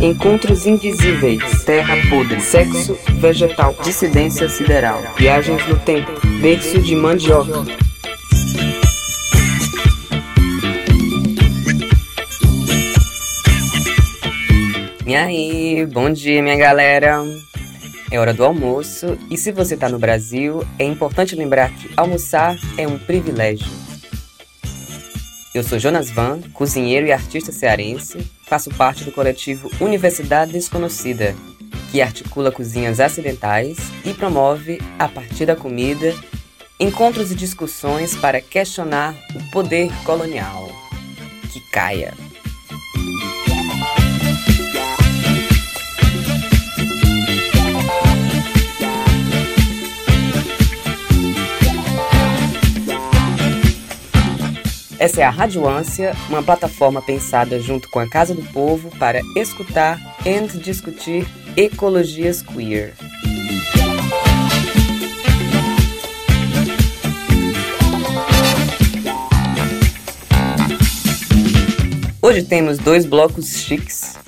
Encontros invisíveis, terra podre, sexo vegetal, dissidência sideral, viagens no tempo, berço de mandioca. E aí, bom dia, minha galera. É hora do almoço. E se você está no Brasil, é importante lembrar que almoçar é um privilégio. Eu sou Jonas Van, cozinheiro e artista cearense, faço parte do coletivo Universidade Desconhecida, que articula cozinhas acidentais e promove, a partir da comida, encontros e discussões para questionar o poder colonial. Que caia! Essa é a Rádio Ânsia, uma plataforma pensada junto com a Casa do Povo para escutar e discutir ecologias queer. Hoje temos dois blocos chiques.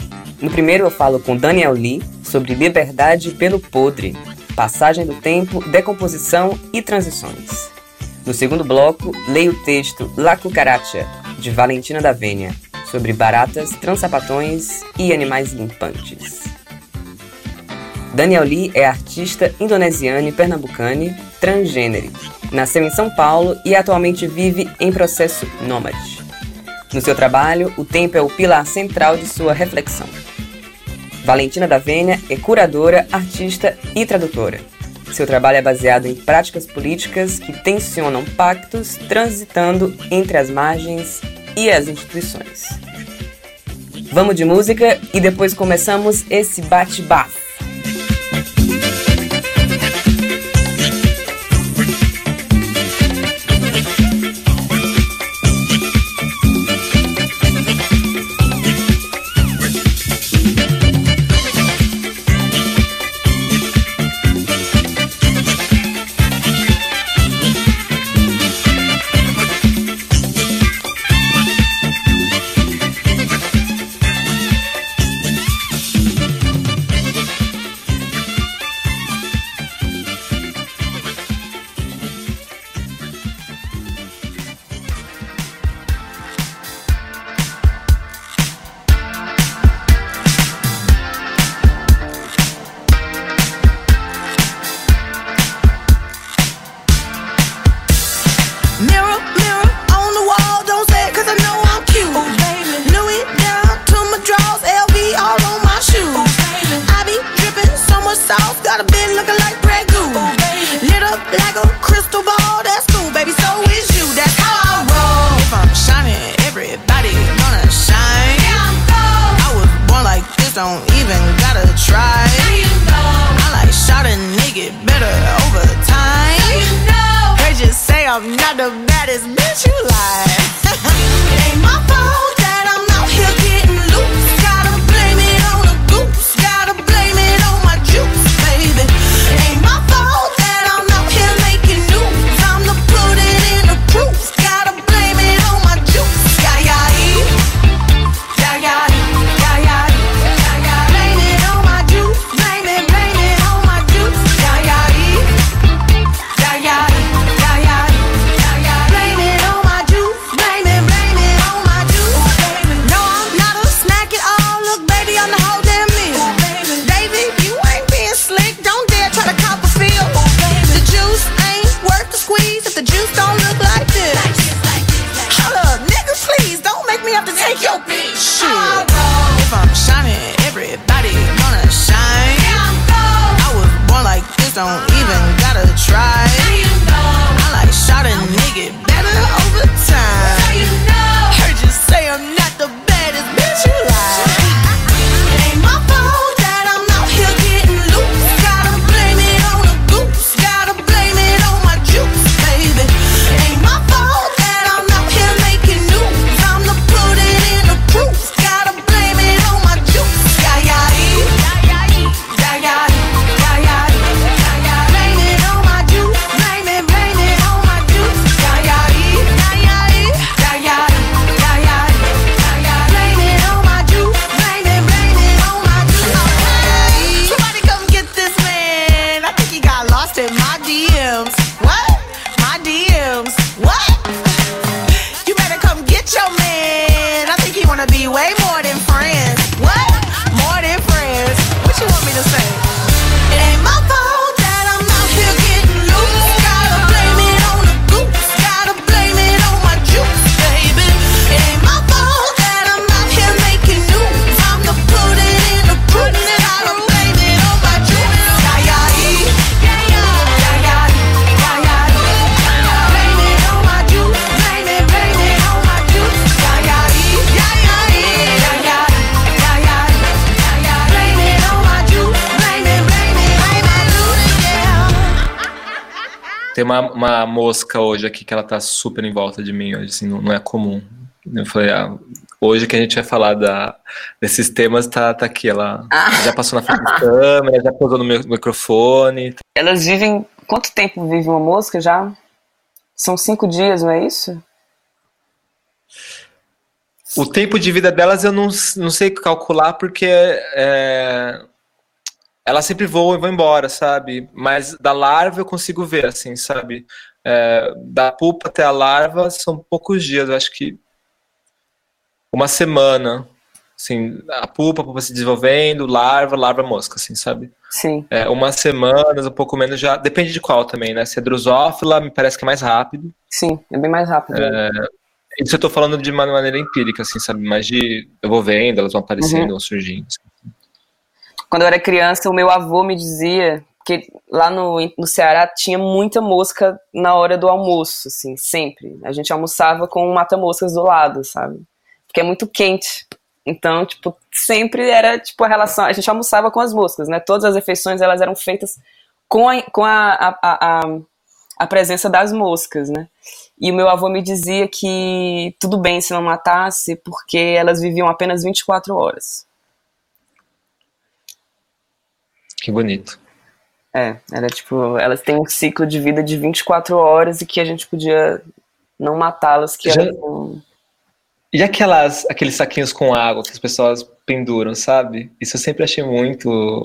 No primeiro eu falo com Daniel Lee sobre liberdade pelo podre, passagem do tempo, decomposição e transições. No segundo bloco, leio o texto La Cucaracha, de Valentina da Vênia, sobre baratas, transapatões e animais limpantes. Daniel Lee é artista indonesiano e pernambucane, transgênero. Nasceu em São Paulo e atualmente vive em processo nômade. No seu trabalho, o tempo é o pilar central de sua reflexão. Valentina da Vênia é curadora, artista e tradutora. Seu trabalho é baseado em práticas políticas que tensionam pactos transitando entre as margens e as instituições. Vamos de música e depois começamos esse bate-bafo. Uma, uma mosca hoje aqui que ela tá super em volta de mim hoje, assim, não, não é comum. Eu falei, ah, hoje que a gente vai falar da, desses temas, tá, tá aqui. Ela ah. já passou na frente da câmera, já posou no meu microfone. Elas vivem. Quanto tempo vive uma mosca já? São cinco dias, não é isso? O tempo de vida delas eu não, não sei calcular porque é, ela sempre voa e vai embora, sabe? Mas da larva eu consigo ver, assim, sabe? É, da pupa até a larva são poucos dias, eu acho que uma semana, assim, a pupa, a pupa se desenvolvendo, larva, larva, mosca, assim, sabe? Sim. É, umas semanas, um pouco menos já, depende de qual também, né? Se é drosófila, me parece que é mais rápido. Sim, é bem mais rápido. É, isso eu tô falando de uma maneira empírica, assim, sabe? Mas de, eu vou vendo, elas vão aparecendo, uhum. vão surgindo. Assim. Quando eu era criança, o meu avô me dizia que lá no, no Ceará tinha muita mosca na hora do almoço, assim, sempre. A gente almoçava com um mata-moscas do lado, sabe? porque é muito quente. Então, tipo, sempre era tipo a relação. A gente almoçava com as moscas, né? Todas as refeições elas eram feitas com a, com a, a, a, a presença das moscas, né? E o meu avô me dizia que tudo bem se não matasse, porque elas viviam apenas 24 horas. Que bonito. É, era tipo, elas têm um ciclo de vida de 24 horas e que a gente podia não matá-las, que Já... elas não e aquelas, aqueles saquinhos com água que as pessoas penduram, sabe? Isso eu sempre achei muito.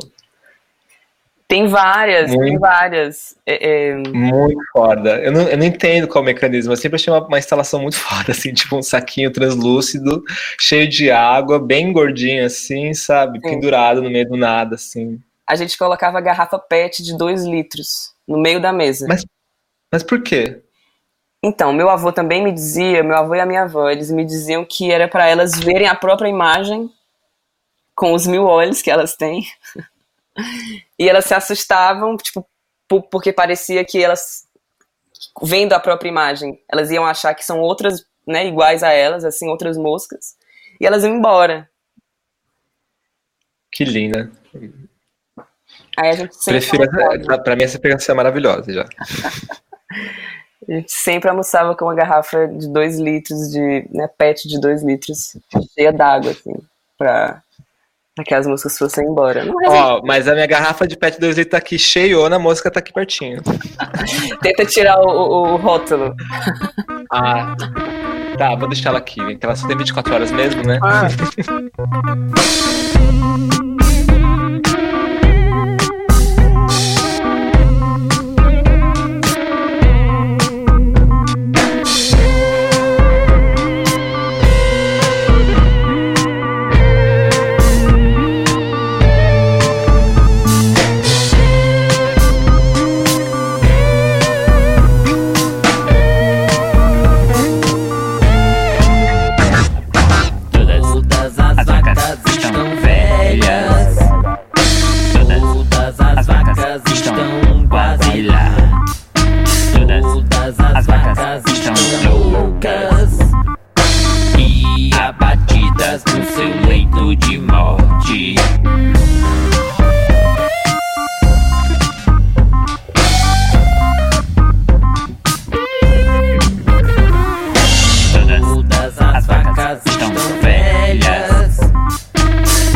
Tem várias, muito, tem várias. É, é... Muito foda. Eu não, eu não entendo qual é o mecanismo. Eu sempre achei uma, uma, instalação muito foda, assim, tipo um saquinho translúcido, cheio de água, bem gordinho, assim, sabe? Sim. Pendurado no meio do nada, assim. A gente colocava garrafa PET de 2 litros no meio da mesa. Mas, mas por quê? Então, meu avô também me dizia, meu avô e a minha avó, eles me diziam que era para elas verem a própria imagem com os mil olhos que elas têm. e elas se assustavam, tipo, porque parecia que elas, vendo a própria imagem, elas iam achar que são outras, né, iguais a elas, assim, outras moscas, e elas iam embora. Que linda. Aí a gente sempre. Prefiro, pra mim, essa experiência é maravilhosa já. A gente sempre almoçava com uma garrafa de 2 litros de, né, pet de 2 litros, cheia d'água, assim, pra, pra que as moscas fossem embora. Ó, oh, mas a minha garrafa de pet de 2 litros tá aqui cheiona, a mosca tá aqui pertinho. Tenta tirar o, o, o rótulo. ah, tá, vou deixar ela aqui, que ela só tem 24 horas mesmo, né? Ah. e abatidas no seu leito de morte. Todas as vacas estão velhas.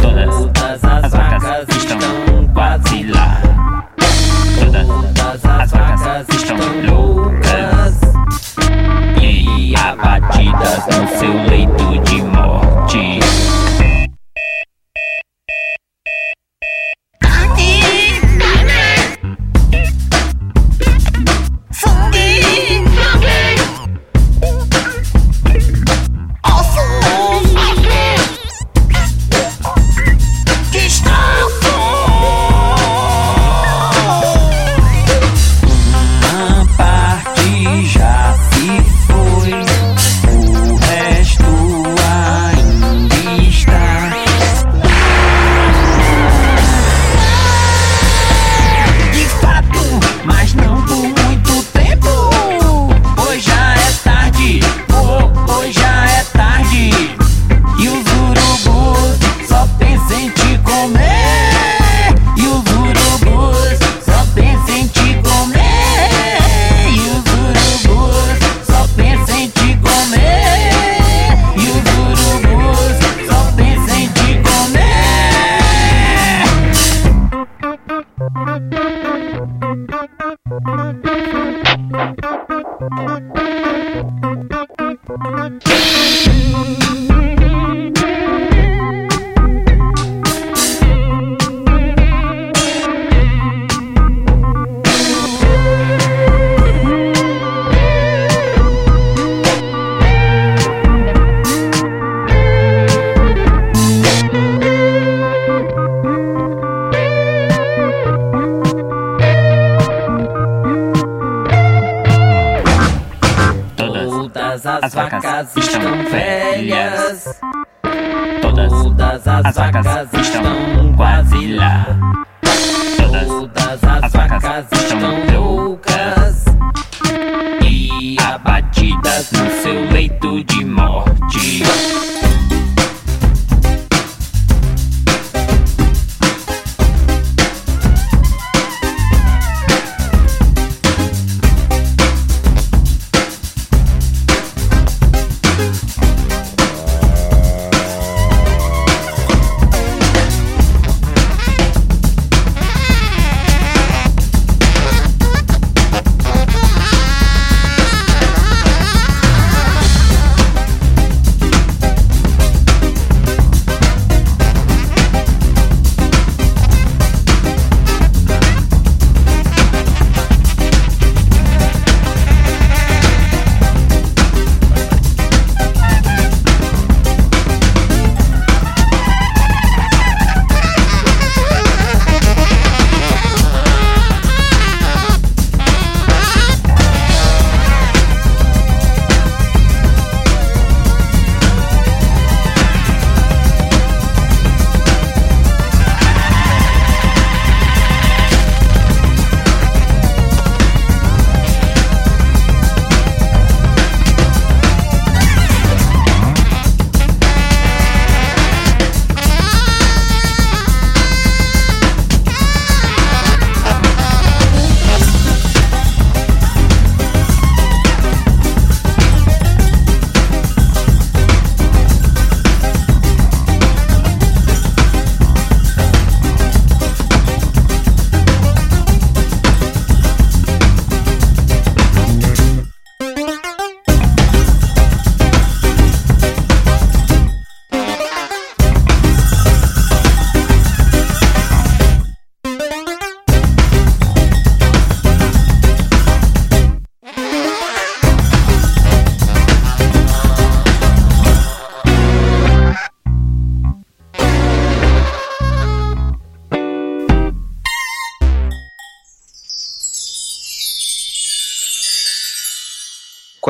Todas as vacas estão quase lá. Todas as vacas estão loucas batidas no seu leito de morte.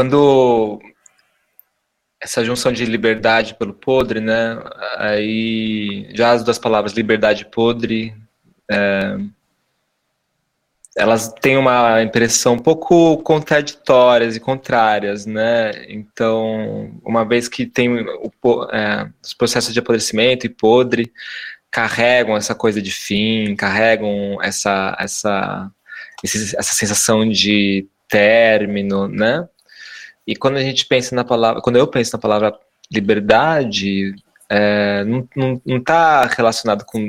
Quando essa junção de liberdade pelo podre, né? Aí já as duas palavras liberdade e podre, é, elas têm uma impressão um pouco contraditórias e contrárias, né? Então, uma vez que tem o, é, os processos de apodrecimento e podre carregam essa coisa de fim, carregam essa essa essa sensação de término, né? E quando a gente pensa na palavra, quando eu penso na palavra liberdade, é, não, não, não tá relacionado com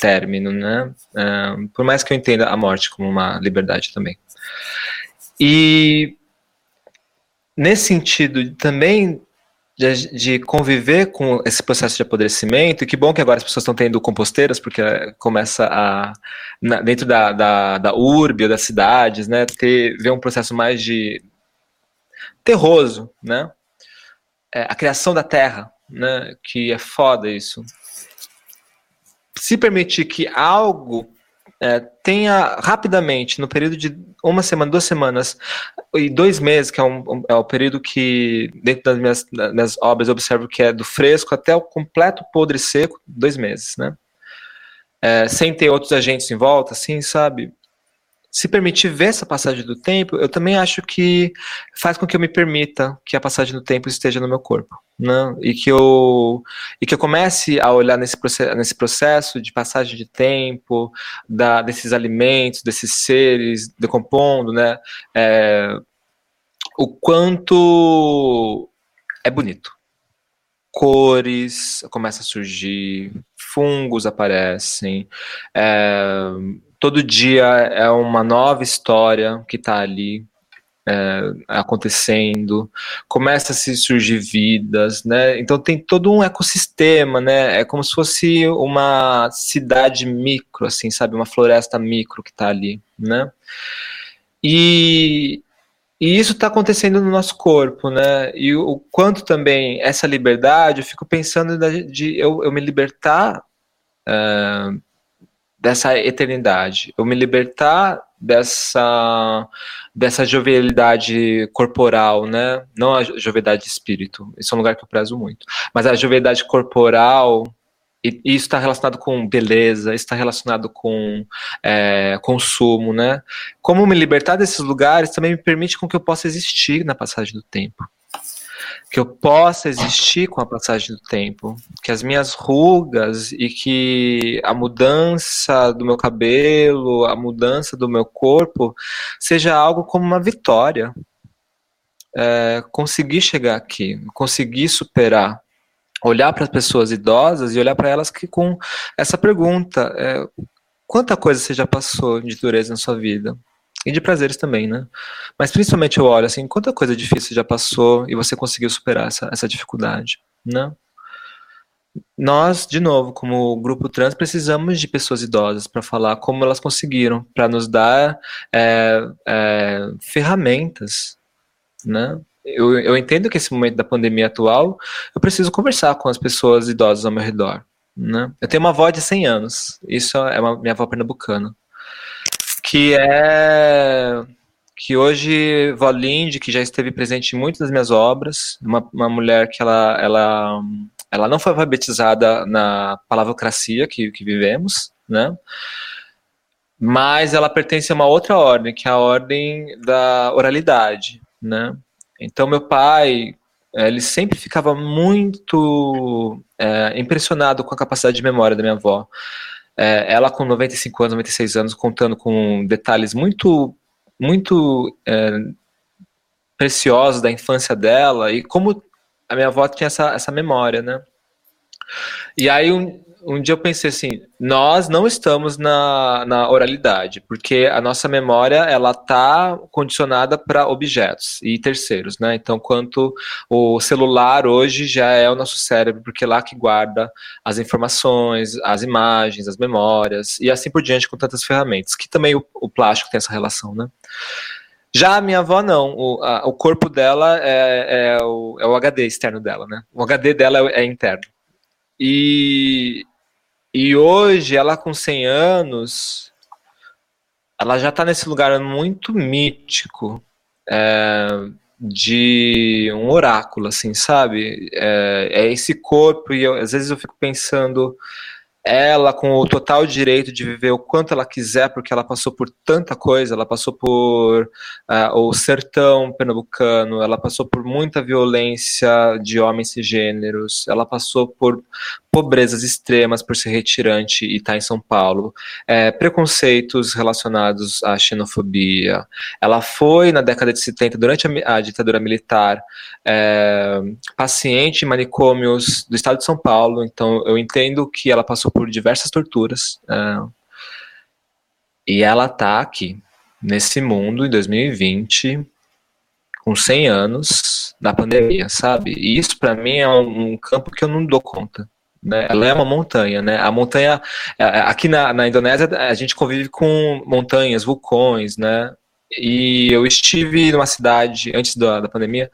término, né? É, por mais que eu entenda a morte como uma liberdade também. E nesse sentido também de, de, conviver com esse processo de apodrecimento, e que bom que agora as pessoas estão tendo composteiras, porque começa a, na, dentro da, da, da urbe, das cidades, né, ter, ver um processo mais de terroso, né? É, a criação da terra, né? Que é foda isso. Se permitir que algo é, tenha rapidamente, no período de uma semana, duas semanas e dois meses, que é, um, é o período que, dentro das minhas, das minhas obras, eu observo que é do fresco até o completo podre seco, dois meses, né? É, sem ter outros agentes em volta, assim, sabe? Se permitir ver essa passagem do tempo, eu também acho que faz com que eu me permita que a passagem do tempo esteja no meu corpo, né? E que eu e que eu comece a olhar nesse processo, nesse processo de passagem de tempo, da, desses alimentos, desses seres decompondo, né? É, o quanto é bonito. Cores começam a surgir, fungos aparecem, é, todo dia é uma nova história que está ali é, acontecendo, começa a se surgir vidas, né? Então tem todo um ecossistema, né? É como se fosse uma cidade micro, assim, sabe? Uma floresta micro que está ali, né? E, e isso está acontecendo no nosso corpo, né? E o, o, quanto também essa liberdade, eu fico pensando de, de eu, eu, me libertar uh, dessa eternidade, eu me libertar dessa dessa jovialidade corporal, né? Não a jovialidade de espírito, esse é um lugar que eu prezo muito, mas a jovialidade corporal e isso está relacionado com beleza, está relacionado com é, consumo, né? Como me libertar desses lugares também me permite com que eu possa existir na passagem do tempo. Que eu possa existir com a passagem do tempo. Que as minhas rugas e que a mudança do meu cabelo, a mudança do meu corpo, seja algo como uma vitória. É, conseguir chegar aqui, conseguir superar olhar para as pessoas idosas e olhar para elas que com essa pergunta, é, quanta coisa você já passou de dureza na sua vida? E de prazeres também, né? Mas principalmente eu olho assim, quanta coisa difícil já passou e você conseguiu superar essa, essa dificuldade, né? Nós, de novo, como grupo trans, precisamos de pessoas idosas para falar como elas conseguiram, para nos dar é, é, ferramentas, né? eu, eu entendo que esse momento da pandemia atual, eu preciso conversar com as pessoas idosas ao meu redor. Né? Eu tenho uma avó de 100 anos, isso é uma, minha avó pernambucana, que é que hoje vó Lindy, que já esteve presente em muitas das minhas obras, uma, uma mulher que ela, ela, ela não foi alfabetizada na palavocracia que, que vivemos, né? mas ela pertence a uma outra ordem, que é a ordem da oralidade, né? Então, meu pai, ele sempre ficava muito é, impressionado com a capacidade de memória da minha avó. É, ela com 95 anos, 96 anos, contando com detalhes muito, muito é, preciosos da infância dela e como a minha avó tinha essa, essa memória, né? E aí um, um dia eu pensei assim, nós não estamos na, na oralidade, porque a nossa memória ela tá condicionada para objetos e terceiros, né? Então, quanto o celular hoje já é o nosso cérebro, porque é lá que guarda as informações, as imagens, as memórias e assim por diante com tantas ferramentas, que também o, o plástico tem essa relação, né? Já a minha avó, não. O, a, o corpo dela é, é, o, é, o, HD externo dela, né? O HD dela é, é interno. E, e hoje, ela com 100 anos, ela já está nesse lugar muito mítico é, de um oráculo, assim, sabe? É, é esse corpo, e eu, às vezes eu fico pensando ela com o total direito de viver o quanto ela quiser, porque ela passou por tanta coisa, ela passou por uh, o sertão pernambucano, ela passou por muita violência de homens e gêneros, ela passou por pobrezas extremas por ser retirante e estar tá em São Paulo, é, preconceitos relacionados à xenofobia. Ela foi, na década de 70, durante a, a ditadura militar, é, paciente em manicômios do estado de São Paulo, então eu entendo que ela passou por diversas torturas. É, e ela está aqui, nesse mundo, em 2020, com 100 anos, na pandemia, sabe? E isso para mim é um, um campo que eu não dou conta. Né? Ela é uma montanha, né? A montanha aqui na, na Indonésia a gente convive com montanhas, vulcões, né? E eu estive numa cidade antes da, da pandemia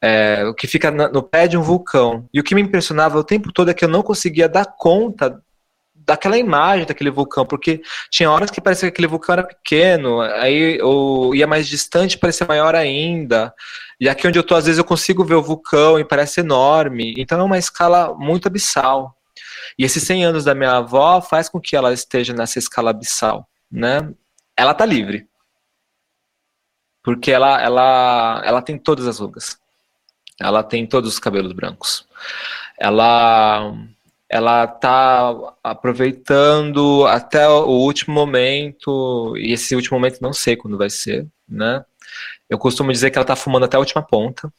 é, que fica na, no pé de um vulcão. E o que me impressionava o tempo todo é que eu não conseguia dar conta daquela imagem daquele vulcão, porque tinha horas que parecia que aquele vulcão era pequeno, aí ou ia mais distante parecia maior ainda. E aqui onde eu tô, às vezes eu consigo ver o vulcão e parece enorme. Então é uma escala muito abissal. E esses 100 anos da minha avó faz com que ela esteja nessa escala abissal, né? Ela tá livre. Porque ela, ela, ela tem todas as rugas. Ela tem todos os cabelos brancos. Ela ela tá aproveitando até o último momento, e esse último momento não sei quando vai ser, né? Eu costumo dizer que ela tá fumando até a última ponta.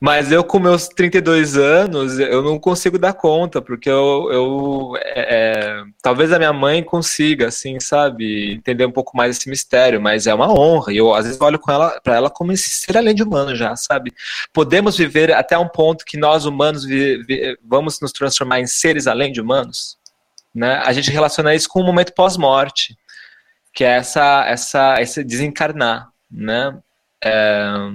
Mas eu, com meus 32 anos, eu não consigo dar conta, porque eu. eu é, é, talvez a minha mãe consiga, assim, sabe, entender um pouco mais esse mistério, mas é uma honra. E eu, às vezes, olho com ela, para ela como esse ser além de humano já, sabe? Podemos viver até um ponto que nós, humanos, vi, vi, vamos nos transformar em seres além de humanos? Né? A gente relaciona isso com o momento pós-morte, que é essa, essa, esse desencarnar, né? É,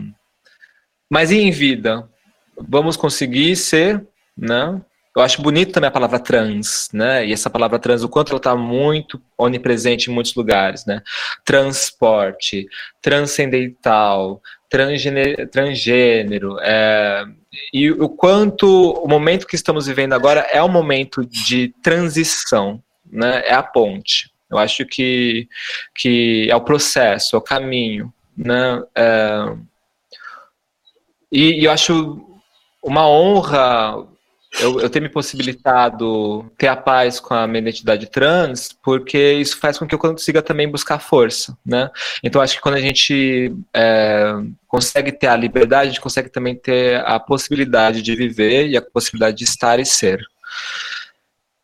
mas e em vida? Vamos conseguir ser, né? Eu acho bonito também a palavra trans, né? E essa palavra trans, o quanto ela está muito onipresente em muitos lugares, né? Transporte, transcendental, transgênero, transgênero é, e o quanto o momento que estamos vivendo agora é um momento de transição, né? É a ponte. Eu acho que, que é o processo, é o caminho, né? É, e, e eu acho uma honra eu, eu ter me possibilitado ter a paz com a minha identidade trans, porque isso faz com que eu consiga também buscar força, né? Então acho que quando a gente é, consegue ter a liberdade, a gente consegue também ter a possibilidade de viver e a possibilidade de estar e ser.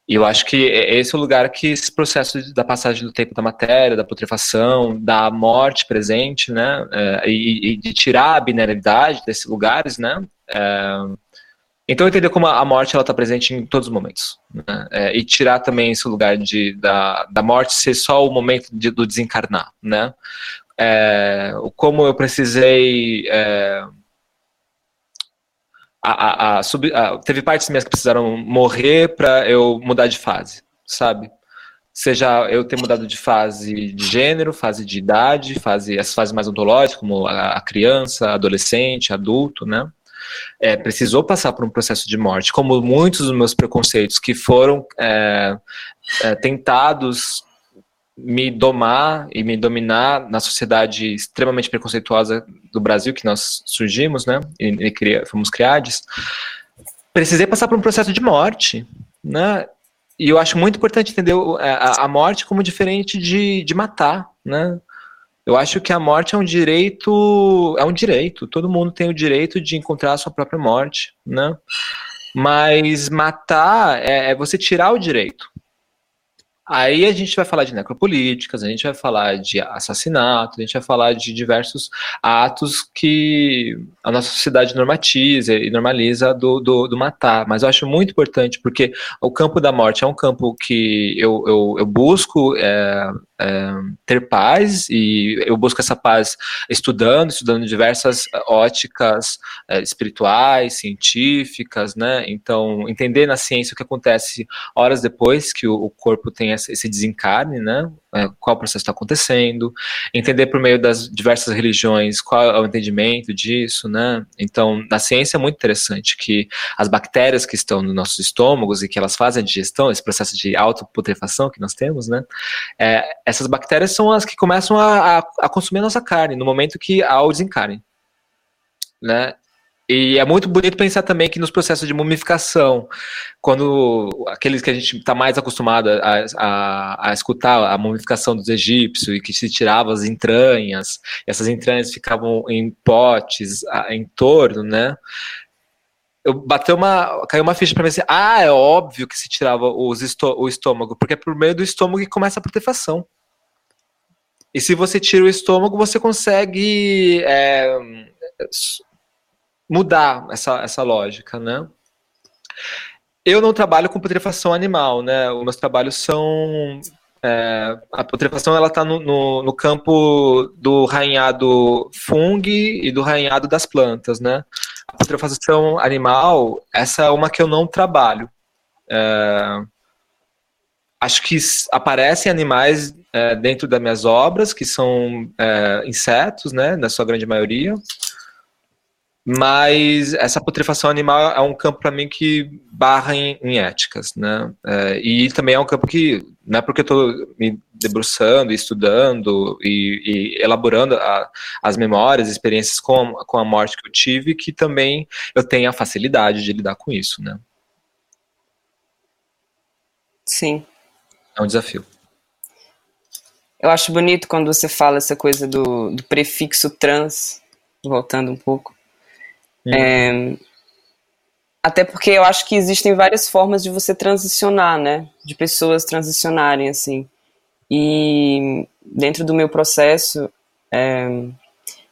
E eu acho que esse é o lugar que esse processo da passagem do tempo da matéria, da putrefação, da morte presente, né, é, e, e, de tirar a binariedade desses lugares, né, é, então entender como a morte ela está presente em todos os momentos, né, é, e tirar também esse lugar de, da, da morte ser só o momento de, do desencarnar, né, é, como eu precisei é, a, a, a, sub, teve partes minhas que precisaram morrer para eu mudar de fase, sabe? Seja eu ter mudado de fase de gênero, fase de idade, fase, as fases mais ontológicas, como a, criança, adolescente, adulto, né? É, precisou passar por um processo de morte, como muitos dos meus preconceitos que foram é, é, tentados me domar e me dominar na sociedade extremamente preconceituosa do Brasil que nós surgimos, né, e, e fomos criados, precisei passar por um processo de morte, né, e eu acho muito importante entender a, a morte como diferente de, de matar, né, eu acho que a morte é um direito, é um direito, todo mundo tem o direito de encontrar a sua própria morte, né, mas matar é, é você tirar o direito, Aí a gente vai falar de necropolíticas, a gente vai falar de assassinato, a gente vai falar de diversos atos que a nossa sociedade normatiza e normaliza do, do, do matar. Mas eu acho muito importante, porque o campo da morte é um campo que eu, eu, eu busco é, ter paz e eu busco essa paz estudando, estudando diversas óticas é, espirituais, científicas, né? Então, entender na ciência o que acontece horas depois que o, o corpo tem esse desencarne, né? É, qual processo está acontecendo, entender por meio das diversas religiões qual é o entendimento disso, né? Então, na ciência é muito interessante que as bactérias que estão nos nossos estômagos e que elas fazem a digestão, esse processo de autoputrefação que nós temos, né? É, essas bactérias são as que começam a, a, a consumir a nossa carne no momento que há o desencarne, né? E é muito bonito pensar também que nos processos de mumificação, quando aqueles que a gente está mais acostumado a, a, a, escutar a mumificação dos egípcios e que se tirava as entranhas, essas entranhas ficavam em potes em torno, né? Eu bateu uma, caiu uma ficha para mim assim, ah, é óbvio que se tirava os estô o estômago, porque é por meio do estômago que começa a putrefação. E se você tira o estômago, você consegue é, mudar essa, essa lógica, né? Eu não trabalho com putrefação animal, né? Os meus trabalhos são é, a putrefação ela está no, no, no, campo do rainhado fungo e do rainhado das plantas, né? A putrefação animal, essa é uma que eu não trabalho. É, acho que aparecem animais é, dentro das minhas obras, que são é, insetos, né? Na sua grande maioria. Mas essa putrefação animal é um campo para mim que barra em, em éticas, né? É, e também é um campo que, não é porque eu estou me debruçando, estudando e, e elaborando a, as memórias, experiências com, com a morte que eu tive, que também eu tenho a facilidade de lidar com isso, né? Sim. É um desafio. Eu acho bonito quando você fala essa coisa do, do prefixo trans, voltando um pouco. É, até porque eu acho que existem várias formas de você transicionar, né? De pessoas transicionarem, assim. E dentro do meu processo, é,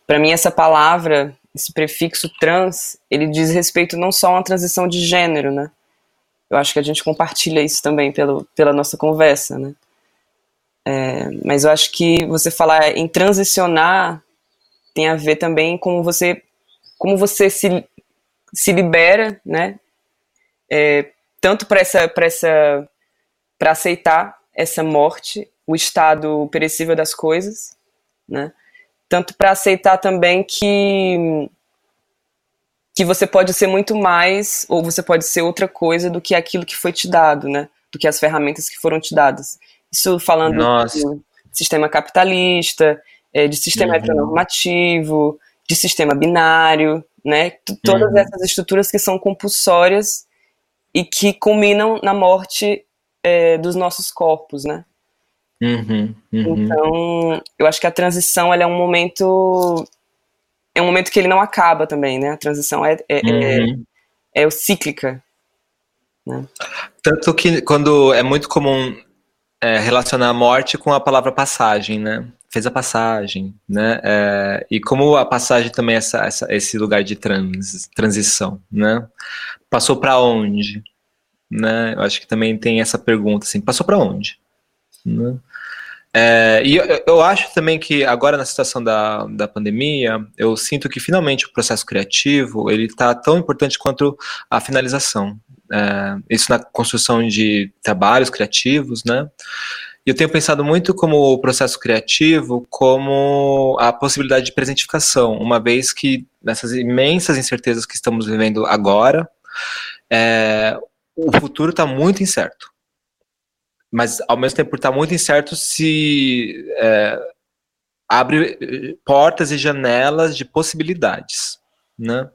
para mim essa palavra, esse prefixo trans, ele diz respeito não só a uma transição de gênero, né? Eu acho que a gente compartilha isso também pelo, pela nossa conversa, né? É, mas eu acho que você falar em transicionar tem a ver também com você, como você se se libera, né? É, tanto para essa, para essa, para aceitar essa morte, o estado perecível das coisas, né? Tanto para aceitar também que que você pode ser muito mais ou você pode ser outra coisa do que aquilo que foi te dado, né? Do que as ferramentas que foram te dadas. Isso falando Nossa. de sistema capitalista, é, de sistema Uhum. heteronormativo, de sistema binário, né? Todas Uhum. essas estruturas que são compulsórias e que culminam na morte é, dos nossos corpos, né? Uhum, uhum. Então, eu acho que a transição é um momento é um momento que ele não acaba também, né? A transição é, é, é, Uhum. é o cíclica. Tanto que quando é muito comum é, relacionar a morte com a palavra passagem, né? Fez a passagem, né? É, e como a passagem também é essa, essa- esse lugar de trans, transição, né? Passou para onde? Né? Eu acho que também tem essa pergunta, assim, passou para onde? Né? É, e eu, eu acho também que agora na situação da, da pandemia, eu sinto que finalmente o processo criativo ele está tão importante quanto a finalização. É, isso na construção de trabalhos criativos, né? E eu tenho pensado muito como o processo criativo como a possibilidade de presentificação, uma vez que nessas imensas incertezas que estamos vivendo agora, é, o futuro está muito incerto. Mas ao mesmo tempo está muito incerto se é, abre portas e janelas de possibilidades, né?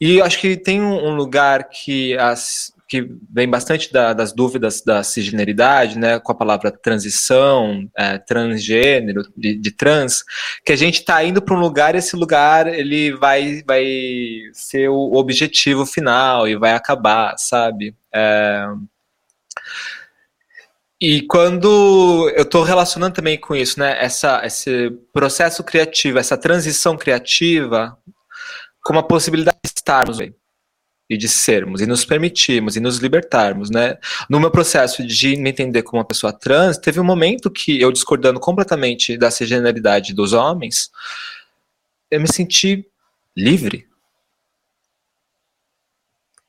E acho que tem um um lugar que, as, que vem bastante da- das dúvidas da cisgeneridade, né, com a palavra transição, é, transgênero, de, de trans, que a gente está indo para um lugar e esse lugar ele vai, vai ser o objetivo final e vai acabar, sabe? É, e quando eu estou relacionando também com isso, né, essa, esse processo criativo, essa transição criativa, como a possibilidade de estarmos e de sermos, e nos permitirmos, e nos libertarmos, né? No meu processo de me entender como uma pessoa trans, teve um momento que eu, discordando completamente da cisgeneridade dos homens, eu me senti livre.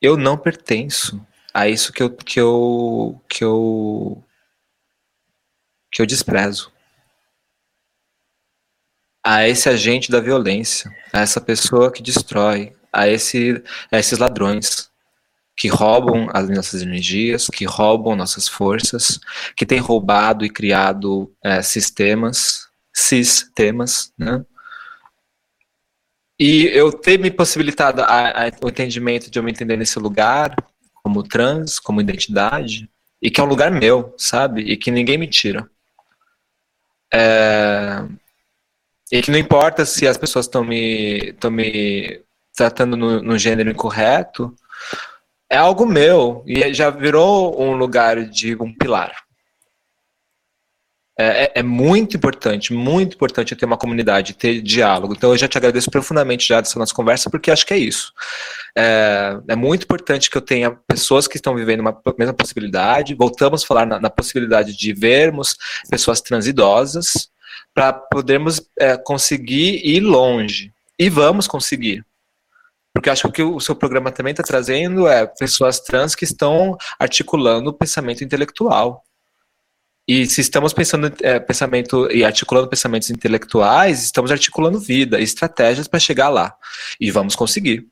Eu não pertenço a isso que eu, que eu, que eu, que eu desprezo. A esse agente da violência, a essa pessoa que destrói, a, esse, a esses ladrões que roubam as nossas energias, que roubam nossas forças, que têm roubado e criado é, sistemas, sistemas, né? E eu ter me possibilitado a, a, o entendimento de eu me entender nesse lugar, como trans, como identidade, e que é um lugar meu, sabe? E que ninguém me tira. É, e que não importa se as pessoas estão me, me tratando no, no gênero incorreto, é algo meu e já virou um lugar de um pilar. É, é, é, muito importante, muito importante ter uma comunidade, ter diálogo. Então eu já te agradeço profundamente já dessa nossa conversa, porque acho que é isso. É, é muito importante que eu tenha pessoas que estão vivendo uma mesma possibilidade. Voltamos a falar na, na possibilidade de vermos pessoas transidosas para podermos é, conseguir ir longe. E vamos conseguir. Porque acho que o que o seu programa também está trazendo é pessoas trans que estão articulando o pensamento intelectual. E se estamos pensando é, pensamento e articulando pensamentos intelectuais, estamos articulando vida, estratégias para chegar lá. E vamos conseguir.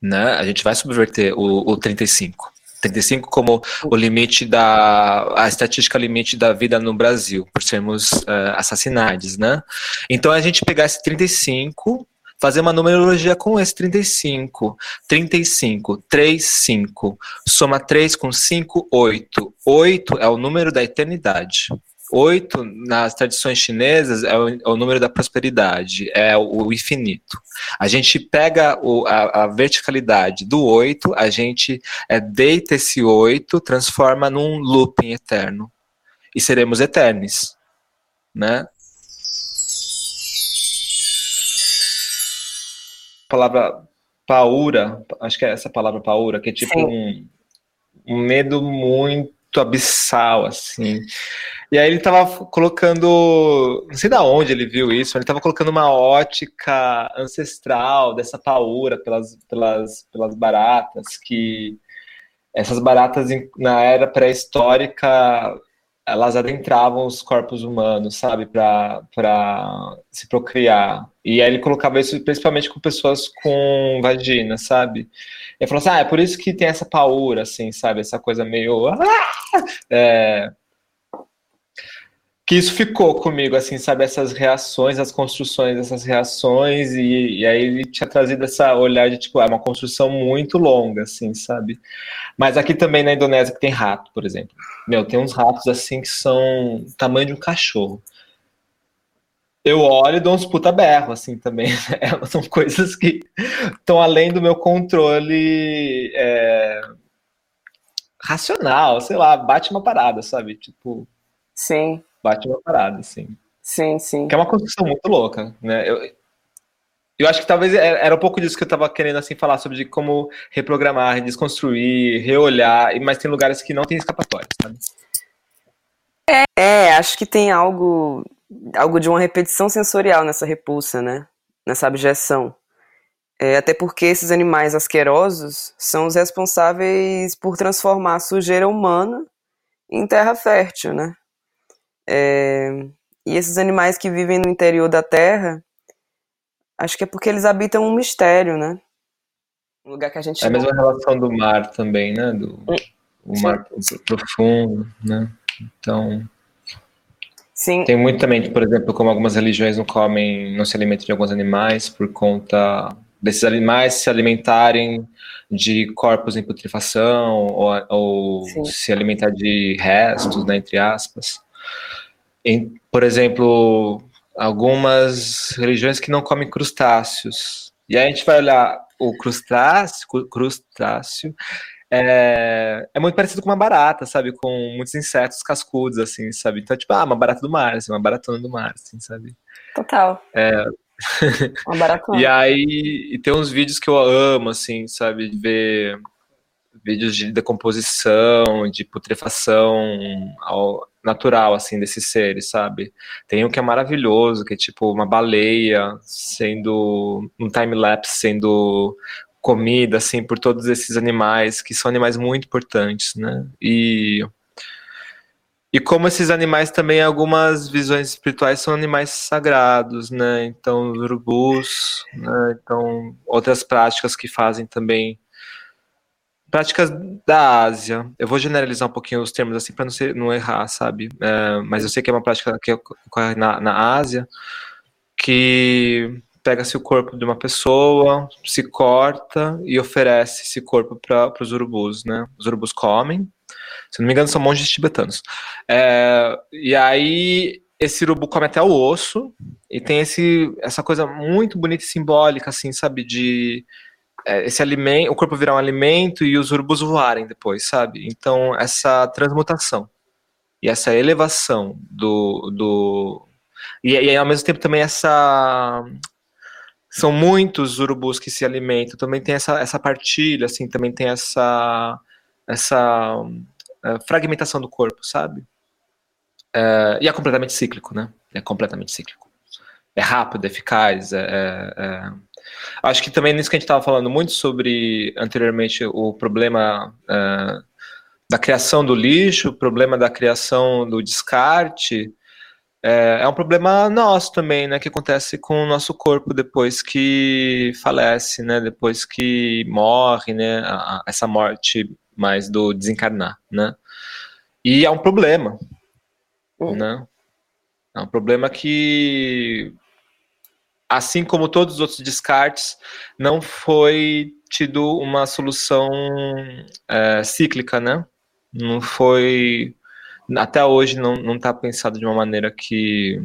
Né? A gente vai subverter o, o 35. 35 como o limite da a estatística limite da vida no Brasil, por sermos uh, assassinados, né? Então a gente pegar esse 35 fazer uma numerologia com esse 35. 35, 3, 5. Soma 3 com 5, 8. 8 é o número da eternidade. Oito, nas tradições chinesas, é o, é o, número da prosperidade, é o, o infinito. A gente pega o, a, a, verticalidade do oito, a gente é, deita esse oito, transforma num looping eterno. E seremos eternos, né? Palavra paura, acho que é essa palavra paura, que é tipo um, um medo muito abissal, assim. E aí ele tava colocando, não sei da onde ele viu isso, ele tava colocando uma ótica ancestral dessa paura pelas, pelas, pelas baratas, que essas baratas na era pré-histórica elas adentravam os corpos humanos, sabe, para se procriar. E aí ele colocava isso principalmente com pessoas com vagina, sabe? Ele falou assim: ah, é por isso que tem essa paura, assim, sabe? Essa coisa meio. Ah! É... Que isso ficou comigo, assim, sabe? Essas reações, as construções dessas reações, e, e aí ele tinha trazido essa olhar de, tipo, é uma construção muito longa, assim, sabe? Mas aqui também na Indonésia que tem rato, por exemplo. Meu, tem uns ratos, assim, que são tamanho de um cachorro eu olho e dou uns puta berro, assim, também. Né? São coisas que estão além do meu controle é, racional, sei lá, bate uma parada, sabe? Tipo. Sim. Bate uma parada, assim. Sim, sim. Que é uma construção muito louca, né? Eu, eu acho que talvez é, era um pouco disso que eu tava querendo, assim, falar sobre como reprogramar, desconstruir, reolhar, mas tem lugares que não tem escapatória, sabe? É, é, acho que tem algo algo de uma repetição sensorial nessa repulsa, né? Nessa abjeção. É, até porque esses animais asquerosos são os responsáveis por transformar a sujeira humana em terra fértil, né? É, e esses animais que vivem no interior da terra, acho que é porque eles habitam um mistério, né? Um lugar que a gente. É a mesma relação do mar também, né? Do hum, o mar profundo, né? Então. Sim. Tem muito também, por exemplo, como algumas religiões não comem, não se alimentam de alguns animais por conta desses animais se alimentarem de corpos em putrefação ou, ou se alimentar de restos, né, entre aspas. Em, por exemplo, algumas religiões que não comem crustáceos. E aí a gente vai olhar o crustáceo, crustáceo é, é muito parecido com uma barata, sabe? Com muitos insetos cascudos, assim, sabe? Então, tipo, ah, uma barata do mar, assim, uma baratona do mar, assim, sabe? Total. É. Uma baratona. e aí, e tem uns vídeos que eu amo, assim, sabe? De ver vídeos de decomposição, de putrefação ao, natural, assim, desses seres, sabe? Tem um que é maravilhoso, que é tipo uma baleia sendo, um time-lapse sendo comida, assim, por todos esses animais, que são animais muito importantes, né? E, e como esses animais também, algumas visões espirituais são animais sagrados, né? Então, urubus, né? Então, outras práticas que fazem também práticas da Ásia. Eu vou generalizar um pouquinho os termos assim para não, não errar, sabe? É, mas eu sei que é uma prática que ocorre na, na Ásia, que pega-se o corpo de uma pessoa, se corta e oferece esse corpo para os urubus, né? Os urubus comem, se não me engano são monges tibetanos. É, e aí esse urubu come até o osso e tem esse, essa coisa muito bonita e simbólica, assim, sabe, de esse alimento, o corpo virar um alimento e os urubus voarem depois, sabe? Então essa transmutação e essa elevação do, do e, e ao mesmo tempo também essa são muitos urubus que se alimentam, também tem essa, essa partilha, assim, também tem essa, essa uh, fragmentação do corpo, sabe? Uh, e é completamente cíclico, né? É completamente cíclico. É rápido, é eficaz, é, é, é... Acho que também nisso que a gente estava falando muito sobre anteriormente o problema uh, da criação do lixo, o problema da criação do descarte, é, é um problema nosso também, né, que acontece com o nosso corpo depois que falece, né, depois que morre, né, a, a, essa morte mais do desencarnar, né, e é um problema, uhum. né, é um problema que, assim como todos os outros descartes, não foi tido uma solução é, cíclica, né, não foi até hoje não está pensado de uma maneira que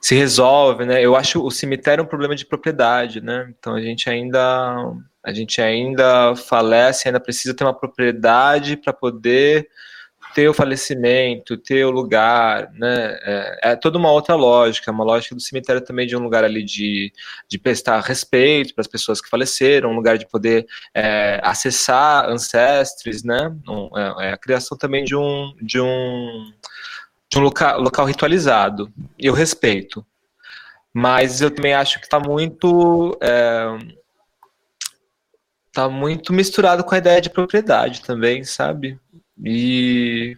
se resolve, né? Eu acho o cemitério um problema de propriedade, né? Então a gente ainda a gente ainda falece, ainda precisa ter uma propriedade para poder ter o falecimento, ter o lugar, né? É, é, toda uma outra lógica, uma lógica do cemitério também de um lugar ali de, de prestar respeito para as pessoas que faleceram, um lugar de poder é, acessar ancestres, né? Um, é, é, a criação também de um de um de um local, local ritualizado. Eu respeito, mas eu também acho que está muito é, tá muito misturado com a ideia de propriedade também, sabe? E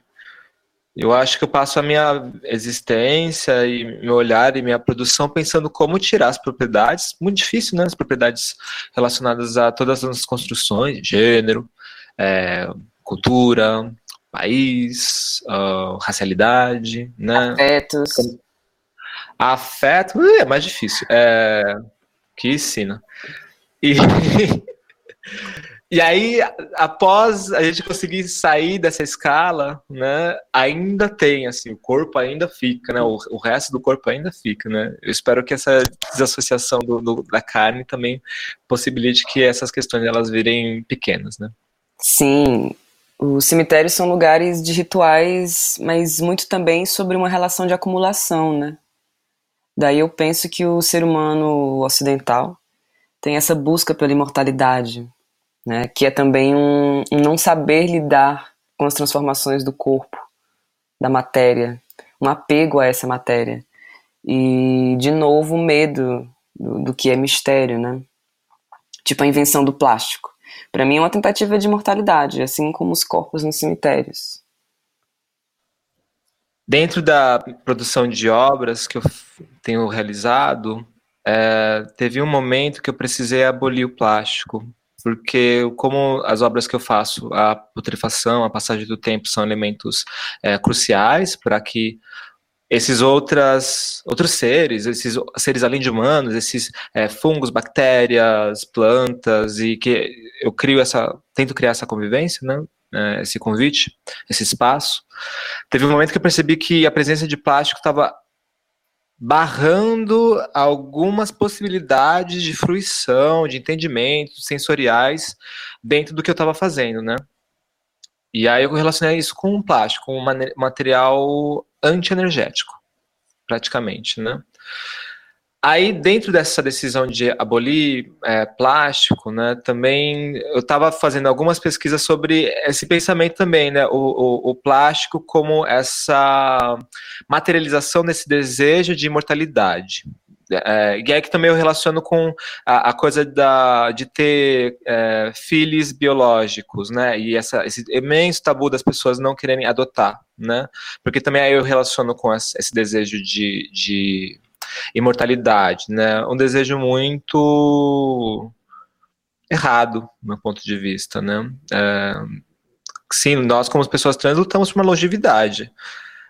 eu acho que eu passo a minha existência e meu olhar e minha produção pensando como tirar as propriedades, muito difícil, né? As propriedades relacionadas a todas as construções, gênero, é, cultura, país, uh, racialidade, né? Afetos. Afeto, é mais difícil. É, que ensina. E E aí, após a gente conseguir sair dessa escala, né, ainda tem, assim, o corpo ainda fica, né, o, o resto do corpo ainda fica, né. Eu espero que essa desassociação do, do, da carne também possibilite que essas questões elas virem pequenas, né. Sim, os cemitérios são lugares de rituais, mas muito também sobre uma relação de acumulação, né. Daí eu penso que o ser humano ocidental tem essa busca pela imortalidade, né, que é também um, um não saber lidar com as transformações do corpo, da matéria, um apego a essa matéria. E, de novo, o medo do, do que é mistério, né? Tipo a invenção do plástico. Para mim é uma tentativa de imortalidade, assim como os corpos nos cemitérios. Dentro da produção de obras que eu tenho realizado, é, teve um momento que eu precisei abolir o plástico porque como as obras que eu faço, a putrefação, a passagem do tempo são elementos é, cruciais para que esses outras, outros seres, esses seres além de humanos, esses é, fungos, bactérias, plantas, e que eu crio essa, tento criar essa convivência, né? É, esse convite, esse espaço. Teve um momento que eu percebi que a presença de plástico estava barrando algumas possibilidades de fruição, de entendimentos sensoriais dentro do que eu estava fazendo, né? E aí eu relacionei isso com o plástico, com um material antienergético, praticamente, né? Aí, dentro dessa decisão de abolir é, plástico, né, também eu estava fazendo algumas pesquisas sobre esse pensamento também, né, o, o, o, plástico como essa materialização desse desejo de imortalidade. É, e aí que também eu relaciono com a, a coisa da, de ter é, filhos biológicos, né, e essa, esse imenso tabu das pessoas não quererem adotar, né, porque também aí eu relaciono com esse, desejo de, de imortalidade, né? Um desejo muito errado, do meu ponto de vista, né? É, sim, nós como pessoas trans lutamos por uma longevidade,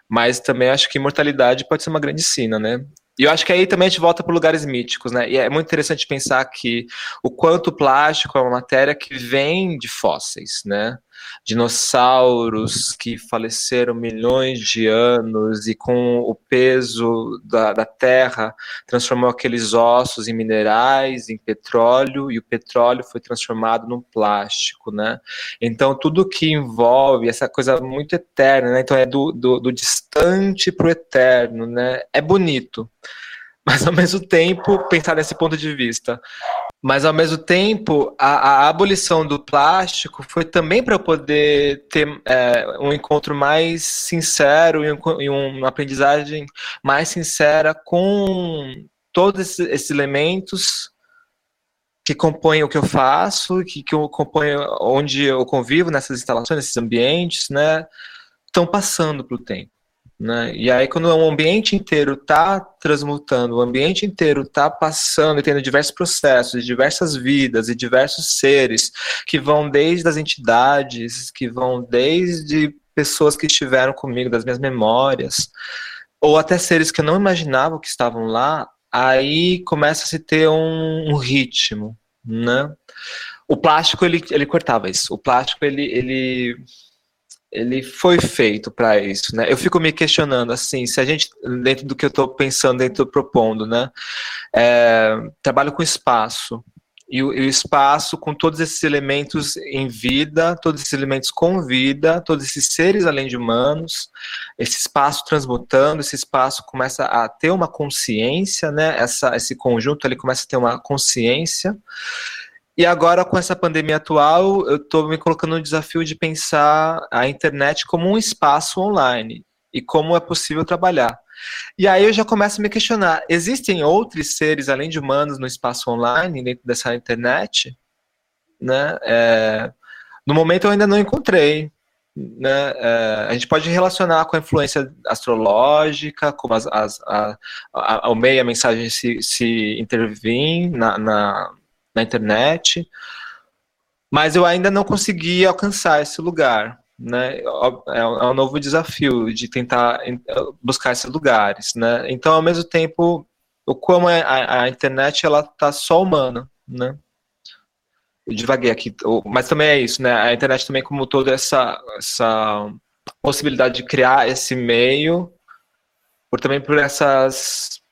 mas também acho que imortalidade pode ser uma grande sina, né? E eu acho que aí também a gente volta para lugares míticos, né? E é muito interessante pensar que o quanto o plástico é uma matéria que vem de fósseis, né? Dinossauros que faleceram milhões de anos e com o peso da, da terra transformou aqueles ossos em minerais, em petróleo e o petróleo foi transformado num plástico, né? Então tudo que envolve essa coisa muito eterna, né? Então é do, do, do distante para o eterno, né? É bonito mas ao mesmo tempo pensar nesse ponto de vista mas ao mesmo tempo a, a abolição do plástico foi também para poder ter é, um encontro mais sincero e, um, e, uma aprendizagem mais sincera com todos esses, elementos que compõem o que eu faço, que, que eu compõem onde eu convivo nessas instalações, nesses ambientes, né, estão passando para o tempo. Né? E aí, quando o ambiente inteiro está transmutando, o ambiente inteiro está passando e tendo diversos processos, diversas vidas e diversos seres que vão desde as entidades, que vão desde pessoas que estiveram comigo, das minhas memórias, ou até seres que eu não imaginava que estavam lá, aí começa a se ter um, um ritmo, né? O plástico, ele, ele cortava isso. O plástico, ele, ele ele foi feito para isso, né? Eu fico me questionando assim, se a gente dentro do que eu estou pensando, dentro do propondo, né? É, trabalho com espaço e o, e o, espaço com todos esses elementos em vida, todos esses elementos com vida, todos esses seres além de humanos, esse espaço transmutando, esse espaço começa a ter uma consciência, né? Essa, esse conjunto ele começa a ter uma consciência e agora, com essa pandemia atual, eu estou me colocando no desafio de pensar a internet como um espaço online e como é possível trabalhar. E aí eu já começo a me questionar: existem outros seres além de humanos no espaço online, dentro dessa internet? Né? É, no momento eu ainda não encontrei. Né? É, a gente pode relacionar com a influência astrológica, como as, as, a, a, a, meio a mensagem se, se intervém na, na na internet, mas eu ainda não consegui alcançar esse lugar. Né? É, é um novo desafio de tentar buscar esses lugares. Né? Então, ao mesmo tempo, como é, a, a internet ela está só humana, né? Eu divaguei aqui, mas também é isso, né? A internet também como toda essa, essa possibilidade de criar esse meio, por também por essas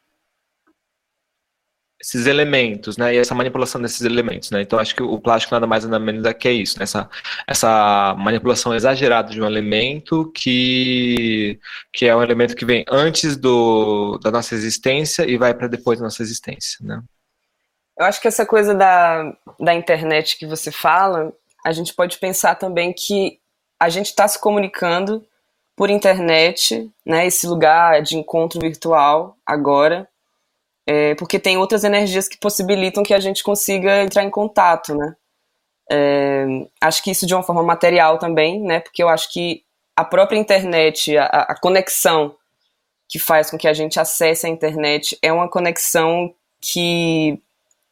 esses elementos, né? E essa manipulação desses elementos, né? Então acho que o plástico nada mais nada menos é que é isso, né? essa, essa manipulação exagerada de um elemento que que é um elemento que vem antes do, da nossa existência e vai para depois da nossa existência, né? Eu acho que essa coisa da, da internet que você fala, a gente pode pensar também que a gente está se comunicando por internet, né? Esse lugar de encontro virtual agora é, porque tem outras energias que possibilitam que a gente consiga entrar em contato, né? É, acho que isso de uma forma material também, né? Porque eu acho que a própria internet, a, a conexão que faz com que a gente acesse a internet é uma conexão que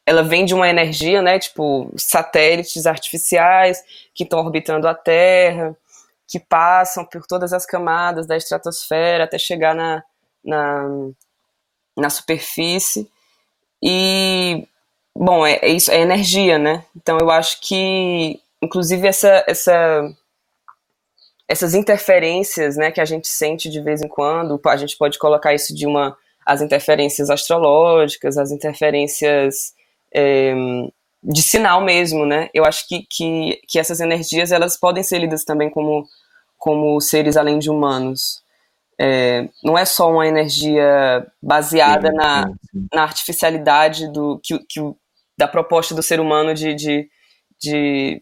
ela vem de uma energia, né? Tipo satélites artificiais que estão orbitando a Terra, que passam por todas as camadas da estratosfera até chegar na, na na superfície. E, bom, é, é, isso, é energia, né? Então eu acho que, inclusive, essa, essa, essas interferências né, que a gente sente de vez em quando, a gente pode colocar isso de uma. as interferências astrológicas, as interferências. É, de sinal mesmo, né? Eu acho que, que, que essas energias elas podem ser lidas também como, como seres além de humanos. É, não é só uma energia baseada sim, na, sim, sim. na artificialidade do, que, que, da proposta do ser humano de, de, de,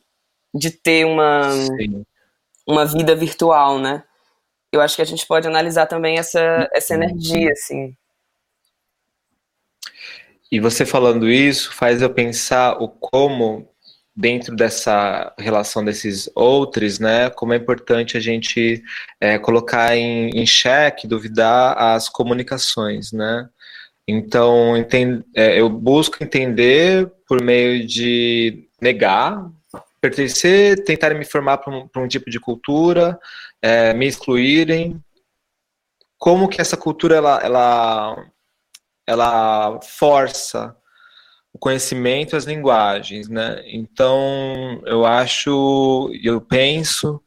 de ter uma, uma vida virtual, né? Eu acho que a gente pode analisar também essa, essa energia, assim. E você falando isso faz eu pensar o como dentro dessa relação desses outros, né, como é importante a gente é, colocar em, em xeque, duvidar as comunicações, né. Então, entend, é, eu busco entender por meio de negar, pertencer, tentar me formar para um, um, tipo de cultura, é, me excluírem. Como que essa cultura ela, ela, ela força conhecimento as linguagens, né? Então, eu acho, eu penso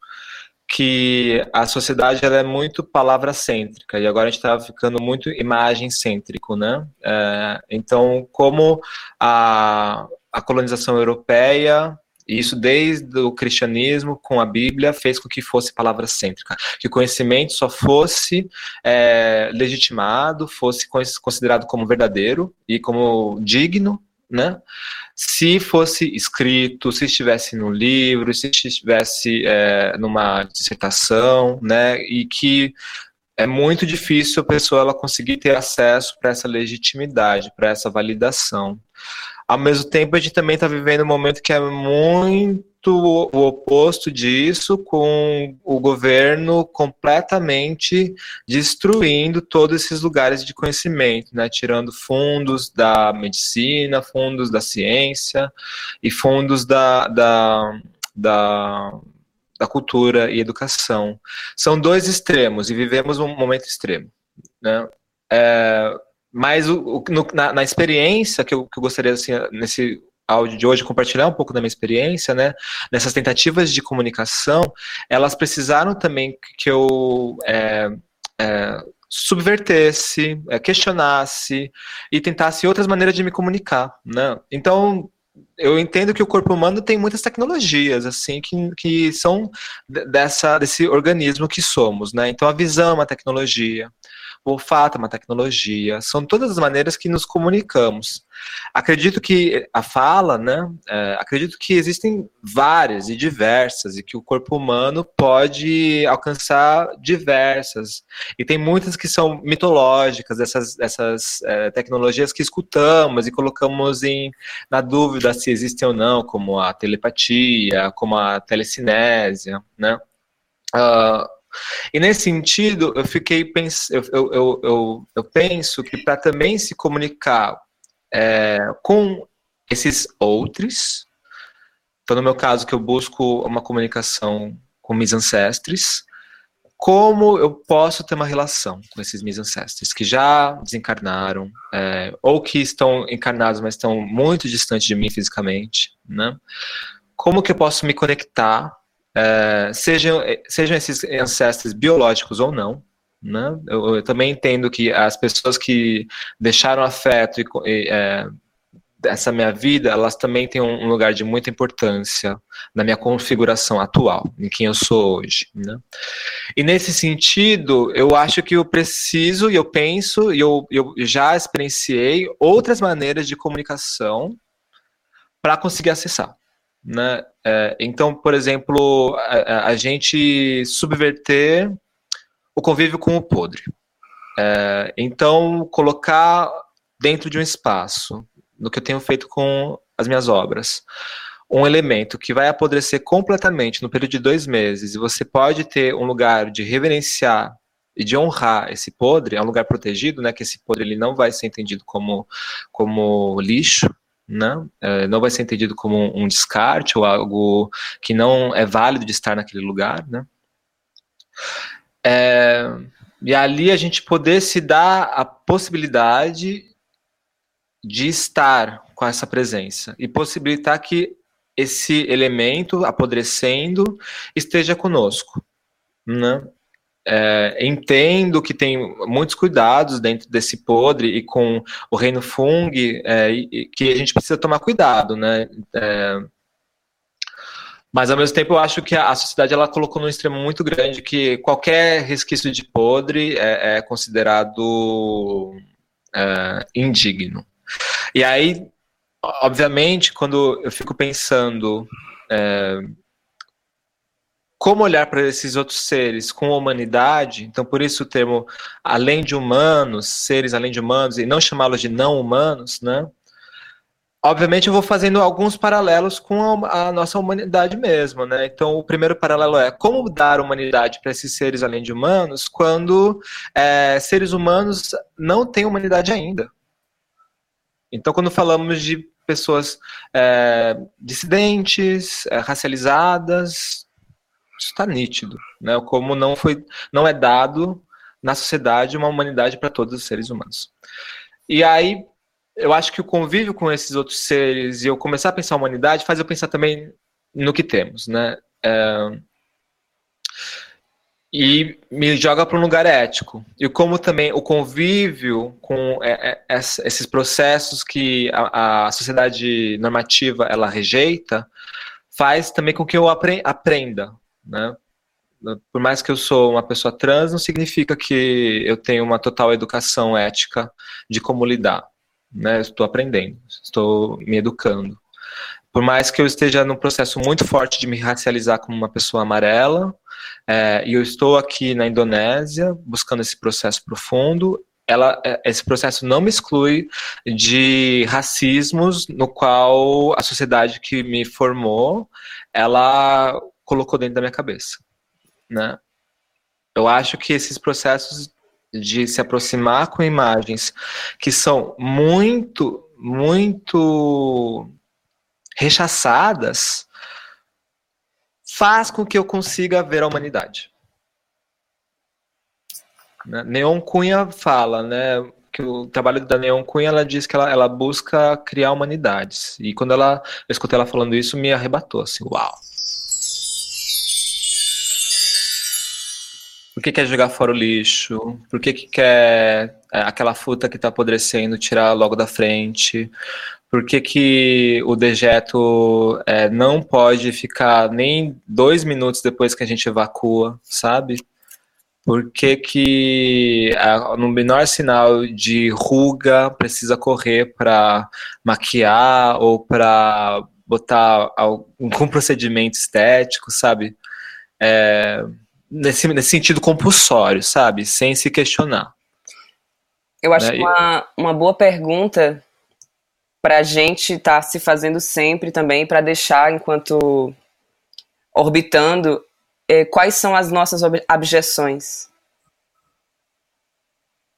que a sociedade ela é muito palavra-cêntrica e agora a gente está ficando muito imagem-cêntrico, né? É, então, como a, a colonização europeia isso desde o cristianismo com a Bíblia fez com que fosse palavra cêntrica, que o conhecimento só fosse é, legitimado, fosse considerado como verdadeiro e como digno né? Se fosse escrito, se estivesse no livro, se estivesse é, numa dissertação, né? E que é muito difícil a pessoa ela conseguir ter acesso para essa legitimidade, para essa validação. Ao mesmo tempo, a gente também está vivendo um momento que é muito o oposto disso, com o governo completamente destruindo todos esses lugares de conhecimento, né? tirando fundos da medicina, fundos da ciência e fundos da, da, da, da cultura e educação. São dois extremos e vivemos um momento extremo. Né? É, mas o, o, no, na, na, experiência que eu, que eu gostaria, assim, nesse áudio de hoje, compartilhar um pouco da minha experiência, né? Nessas tentativas de comunicação, elas precisaram também que eu é, é, subvertesse, é, questionasse e tentasse outras maneiras de me comunicar, né? Então, eu entendo que o corpo humano tem muitas tecnologias, assim, que, que são dessa, desse organismo que somos, né? Então, a visão é uma tecnologia, o olfato é uma tecnologia, são todas as maneiras que nos comunicamos. Acredito que a fala, né? É, acredito que existem várias e diversas e que o corpo humano pode alcançar diversas. E tem muitas que são mitológicas, essas, essas é, tecnologias que escutamos e colocamos em, na dúvida se existem ou não, como a telepatia, como a telecinésia, né? Uh, e nesse sentido, eu fiquei pens eu, eu, eu, eu penso que para também se comunicar é, com esses outros, então no meu caso que eu busco uma comunicação com meus ancestres, como eu posso ter uma relação com esses meus ancestres que já desencarnaram é, ou que estão encarnados, mas estão muito distantes de mim fisicamente, né? Como que eu posso me conectar é, sejam, sejam esses ancestros biológicos ou não. Né? Eu, eu, também entendo que as pessoas que deixaram afeto e, e é, essa minha vida, elas também têm um lugar de muita importância na minha configuração atual, em quem eu sou hoje. Né? E nesse sentido, eu acho que eu preciso, e eu penso, e eu, eu já experienciei outras maneiras de comunicação para conseguir acessar. Né? É, então, por exemplo, a, a, gente subverter o convívio com o podre. É, então, colocar dentro de um espaço, no que eu tenho feito com as minhas obras, um elemento que vai apodrecer completamente no período de dois meses, e você pode ter um lugar de reverenciar e de honrar esse podre, é um lugar protegido, né, que esse podre ele não vai ser entendido como, como lixo, né? É, não vai ser entendido como um descarte ou algo que não é válido de estar naquele lugar, né? É, e ali a gente poder se dar a possibilidade de estar com essa presença e possibilitar que esse elemento apodrecendo esteja conosco, né? É, entendo que tem muitos cuidados dentro desse podre e com o reino Fung, é, que a gente precisa tomar cuidado, né? É, mas ao mesmo tempo eu acho que a, sociedade ela colocou num extremo muito grande que qualquer resquício de podre é, é considerado é, indigno. E aí, obviamente, quando eu fico pensando é, como olhar para esses outros seres com humanidade, então por isso o termo além de humanos, seres além de humanos, e não chamá-los de não humanos, né? Obviamente eu vou fazendo alguns paralelos com a, a, nossa humanidade mesmo, né? Então o primeiro paralelo é como dar humanidade para esses seres além de humanos quando é, seres humanos não têm humanidade ainda. Então quando falamos de pessoas é, dissidentes, é, racializadas, está nítido, né? Como não foi, não é dado na sociedade uma humanidade para todos os seres humanos. E aí eu acho que o convívio com esses outros seres e eu começar a pensar a humanidade faz eu pensar também no que temos, né? É, e me joga para um lugar ético. E como também o convívio com é, é, esses processos que a, a sociedade normativa ela rejeita faz também com que eu aprenda né? Por mais que eu sou uma pessoa trans, não significa que eu tenho uma total educação ética de como lidar. Né? estou aprendendo, estou me educando. Por mais que eu esteja num processo muito forte de me racializar como uma pessoa amarela, é, e eu estou aqui na Indonésia buscando esse processo profundo, ela, é, esse processo não me exclui de racismos no qual a sociedade que me formou, ela colocou dentro da minha cabeça, né? Eu acho que esses processos de se aproximar com imagens que são muito, muito rechaçadas faz com que eu consiga ver a humanidade. Né? Neon Cunha fala, né? que o trabalho da Neon Cunha, ela diz que ela, ela busca criar humanidades. E quando ela, eu escutei ela falando isso, me arrebatou, assim, uau. Por que quer jogar fora o lixo? Por que, que quer é, aquela fruta que está apodrecendo tirar logo da frente? Por que, que o dejeto é, não pode ficar nem dois minutos depois que a gente evacua, sabe? Por que, que a, no menor sinal de ruga precisa correr para maquiar ou para botar algum procedimento estético, sabe? É, nesse, nesse sentido compulsório, sabe? Sem se questionar. Eu acho né? uma, uma boa pergunta para a gente estar tá se fazendo sempre também, para deixar enquanto orbitando, é, quais são as nossas abjeções?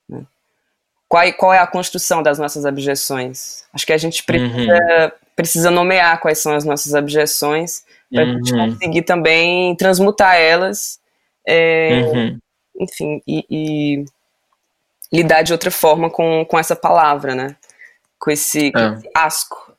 Né? Qual, qual é a construção das nossas abjeções? Acho que a gente precisa, uhum. precisa nomear quais são as nossas abjeções para a uhum. gente conseguir também transmutar elas é, uhum. Enfim, e, e, lidar de outra forma com, com essa palavra, né? Com esse, com é. esse asco.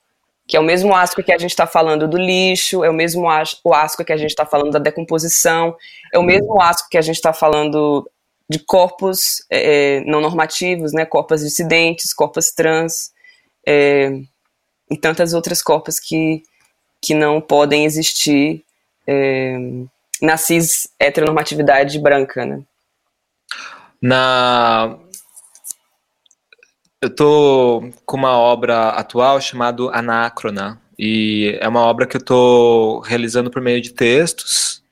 Que é o mesmo asco que a gente está falando do lixo, é o mesmo asco, o asco que a gente está falando da decomposição, é o mesmo asco que a gente está falando de corpos é, não normativos, né? Corpos dissidentes, corpos trans, é, e tantas outras corpos que, que não podem existir é, na cis heteronormatividade branca, né? Na eu tô com uma obra atual chamada Anacrona e é uma obra que eu tô realizando por meio de textos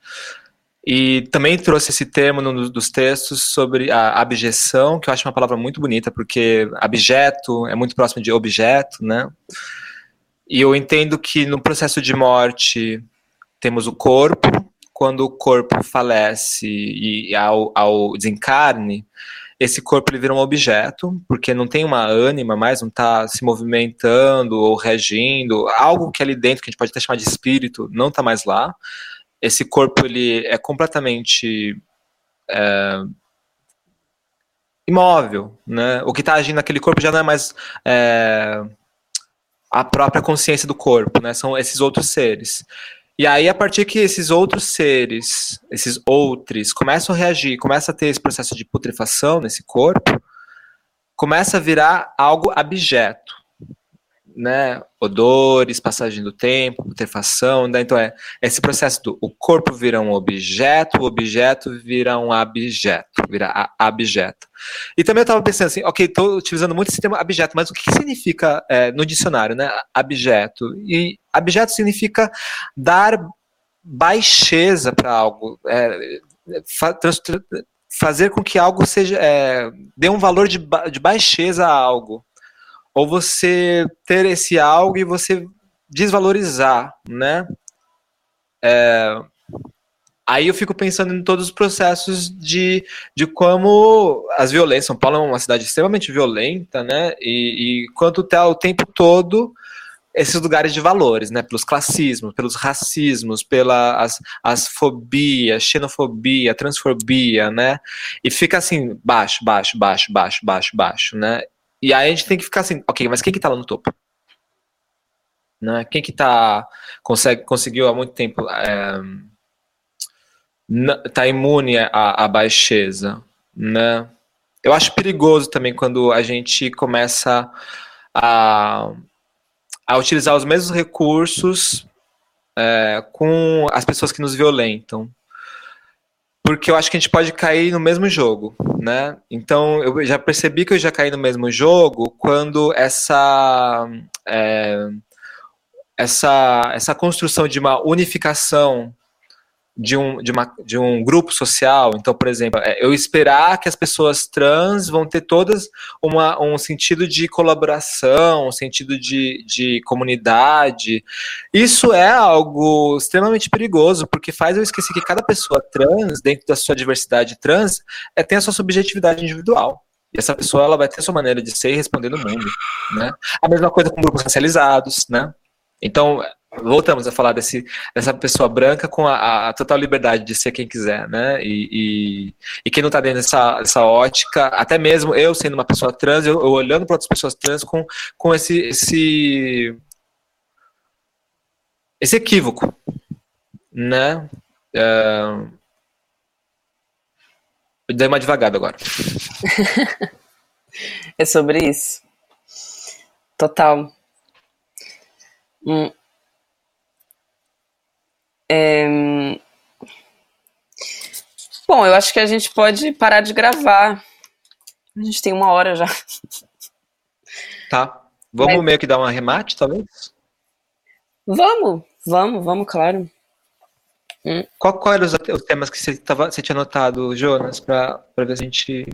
e também trouxe esse termo num dos textos sobre a abjeção, que eu acho uma palavra muito bonita, porque abjeto é muito próximo de objeto, né? E eu entendo que no processo de morte temos o corpo, quando o corpo falece e ao, ao desencarne, esse corpo ele vira um objeto, porque não tem uma ânima mais, não está se movimentando ou reagindo, algo que ali dentro, que a gente pode até chamar de espírito, não está mais lá. Esse corpo ele é completamente é, imóvel, né? O que está agindo naquele corpo já não é mais é, a própria consciência do corpo, né? São esses outros seres. E aí, a partir que esses outros seres, esses outros, começam a reagir, começa a ter esse processo de putrefação nesse corpo, começa a virar algo abjeto né, odores, passagem do tempo, putrefação, né? então é esse processo do o corpo vira um objeto, o objeto vira um abjeto, vira abjeto. E também eu estava pensando assim, ok, estou utilizando muito esse termo abjeto, mas o que, significa é, no dicionário, né, abjeto? E abjeto significa dar baixeza para algo, é, fa fazer com que algo seja, é, dê um valor de, de baixeza a algo ou você ter esse algo e você desvalorizar, né? É, aí eu fico pensando em todos os processos de, de como as violências. São Paulo é uma cidade extremamente violenta, né? E, e quanto tá o tempo todo esses lugares de valores, né? Pelos classismos, pelos racismos, pela as, as fobias, xenofobia, transfobia, né? E fica assim, baixo, baixo, baixo, baixo, baixo, baixo, né? E aí a gente tem que ficar assim, ok, mas quem que tá lá no topo? Né? Quem que tá, consegue, conseguiu há muito tempo é, tá imune à, à baixeza, né? Eu acho perigoso também quando a gente começa a, a utilizar os mesmos recursos é, com as pessoas que nos violentam porque eu acho que a gente pode cair no mesmo jogo, né? Então eu já percebi que eu já caí no mesmo jogo quando essa é, essa essa construção de uma unificação de um, de, uma, de um grupo social. Então, por exemplo, é, eu esperar que as pessoas trans vão ter todas uma, um sentido de colaboração, um sentido de, de comunidade. Isso é algo extremamente perigoso, porque faz eu esquecer que cada pessoa trans, dentro da sua diversidade trans, é, tem a sua subjetividade individual. E essa pessoa ela vai ter a sua maneira de ser e responder no mundo. Né? A mesma coisa com grupos racializados, né? Então, voltamos a falar desse, dessa pessoa branca com a, a, total liberdade de ser quem quiser, né? E, e, e quem não está dentro dessa, dessa ótica, até mesmo eu sendo uma pessoa trans, eu, eu olhando para outras pessoas trans com, com esse, esse, esse equívoco, né? Uh, eu dei uma devagada agora. é sobre isso. Total. Hum. É... Bom, eu acho que a gente pode parar de gravar. A gente tem uma hora já. Tá. Vamos Mas... meio que dar um arremate, talvez? Vamos, vamos, vamos, claro. Hum. Qual, qual eram os, os, temas que você, tava, você tinha anotado, Jonas, para ver se a gente.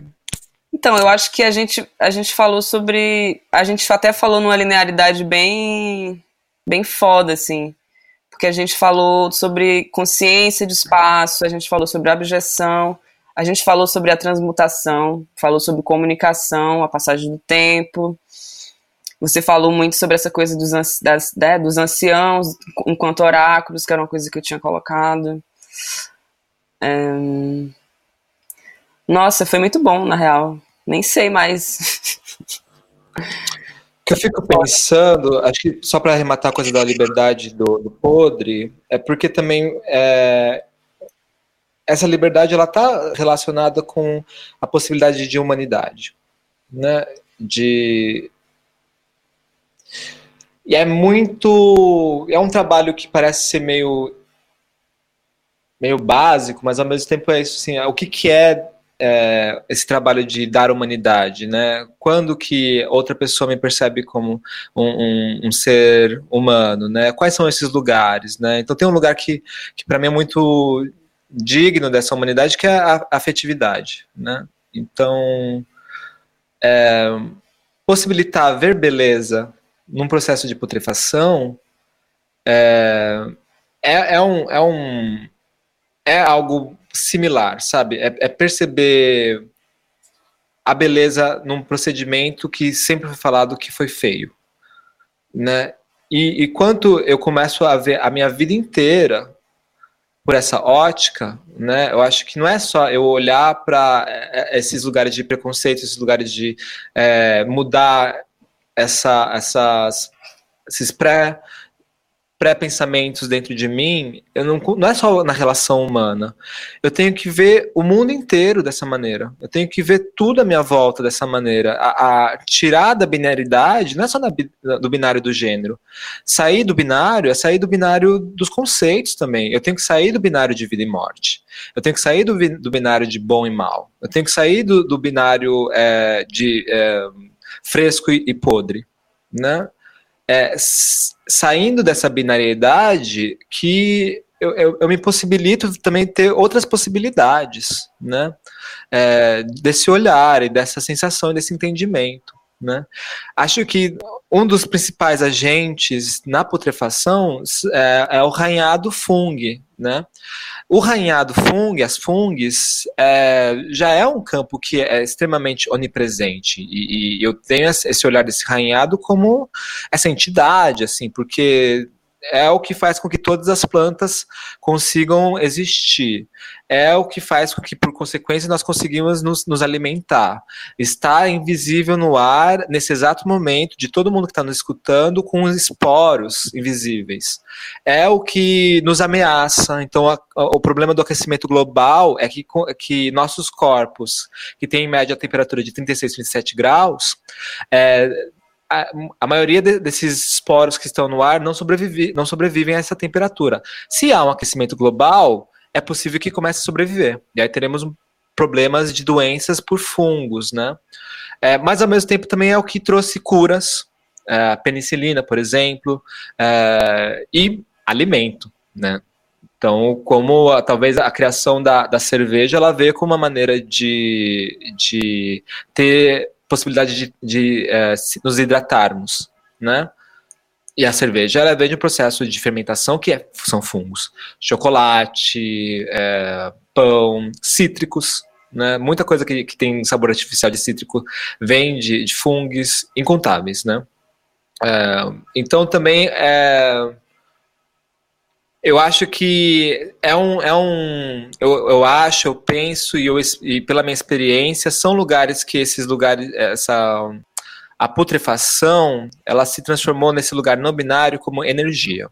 Então, eu acho que a gente, a gente falou sobre. A gente até falou numa linearidade bem, bem foda, assim porque a gente falou sobre consciência de espaço, a gente falou sobre abjeção, a gente falou sobre a transmutação, falou sobre comunicação, a passagem do tempo. Você falou muito sobre essa coisa dos, das, né, dos anciãos enquanto oráculos, que era uma coisa que eu tinha colocado. É... Nossa, foi muito bom, na real. Nem sei mais. que eu fico pensando, acho que só para arrematar a coisa da liberdade do, do podre, é porque também é, essa liberdade ela está relacionada com a possibilidade de humanidade, né? De e é muito é um trabalho que parece ser meio meio básico, mas ao mesmo tempo é isso assim, o que que é é, esse trabalho de dar humanidade, né? Quando que outra pessoa me percebe como um, um, um, ser humano, né? Quais são esses lugares, né? Então tem um lugar que, que para mim é muito digno dessa humanidade, que é a, afetividade, né? Então, é, possibilitar ver beleza num processo de putrefação é, é, é, um, é, um, é algo similar, sabe? É, é, perceber a beleza num procedimento que sempre foi falado que foi feio, né? E, e quanto eu começo a ver a minha vida inteira por essa ótica, né? Eu acho que não é só eu olhar para é, é, esses lugares de preconceito, esses lugares de é, mudar essa, essas, esses pré pré-pensamentos dentro de mim, eu não, não é só na relação humana. Eu tenho que ver o mundo inteiro dessa maneira. Eu tenho que ver tudo à minha volta dessa maneira. A, a tirar da binaridade não é só na, do binário do gênero. Sair do binário é sair do binário dos conceitos também. Eu tenho que sair do binário de vida e morte. Eu tenho que sair do, do binário de bom e mal. Eu tenho que sair do, do binário é, de é, fresco e, e podre, né? é, saindo dessa binariedade que eu, eu, eu, me possibilito também ter outras possibilidades, né? É, desse olhar e dessa sensação, desse entendimento. Né? Acho que um dos principais agentes na putrefação é, é o ranhado fungo, né? O ranhado fungo, as fungs, é, já é um campo que é extremamente onipresente e, e eu tenho esse olhar desse ranhado como essa entidade, assim, porque é o que faz com que todas as plantas consigam existir. É o que faz com que, por consequência, nós conseguimos nos, nos alimentar. Está invisível no ar, nesse exato momento, de todo mundo que está nos escutando, com os esporos invisíveis. É o que nos ameaça. Então, a, a, o problema do aquecimento global é que, que nossos corpos, que têm em média a temperatura de 36, 37 graus, é, a, maioria de, desses esporos que estão no ar não, sobrevive, não sobrevivem a essa temperatura. Se há um aquecimento global, é possível que comece a sobreviver. E aí teremos problemas de doenças por fungos, né? É, mas ao mesmo tempo também é o que trouxe curas, é, penicilina, por exemplo, é, e alimento, né? Então, como talvez a criação da, da cerveja, ela veio como uma maneira de, de ter possibilidade de, de é, nos hidratarmos, né? E a cerveja, ela vem de um processo de fermentação que é, são fungos. Chocolate, é, pão, cítricos, né? Muita coisa que, que tem sabor artificial de cítrico vem de, de fungos incontáveis, né? É, então também é, Eu acho que é um. É um eu, eu acho, eu penso, e, eu, e pela minha experiência, são lugares que esses lugares. Essa, a putrefação ela se transformou nesse lugar não binário como energia.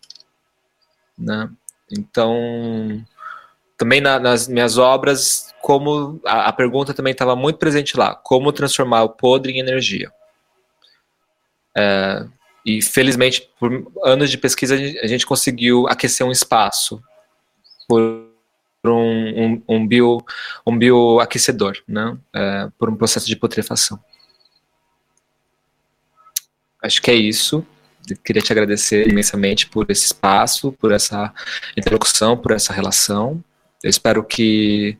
Né? Então, também na, nas minhas obras, como a, a pergunta também estava muito presente lá: como transformar o podre em energia? É, e felizmente, por anos de pesquisa, a gente conseguiu aquecer um espaço por um, um, um, um bioaquecedor, né? É, por um processo de putrefação. Acho que é isso. Queria te agradecer imensamente por esse espaço, por essa interlocução, por essa relação. Eu espero que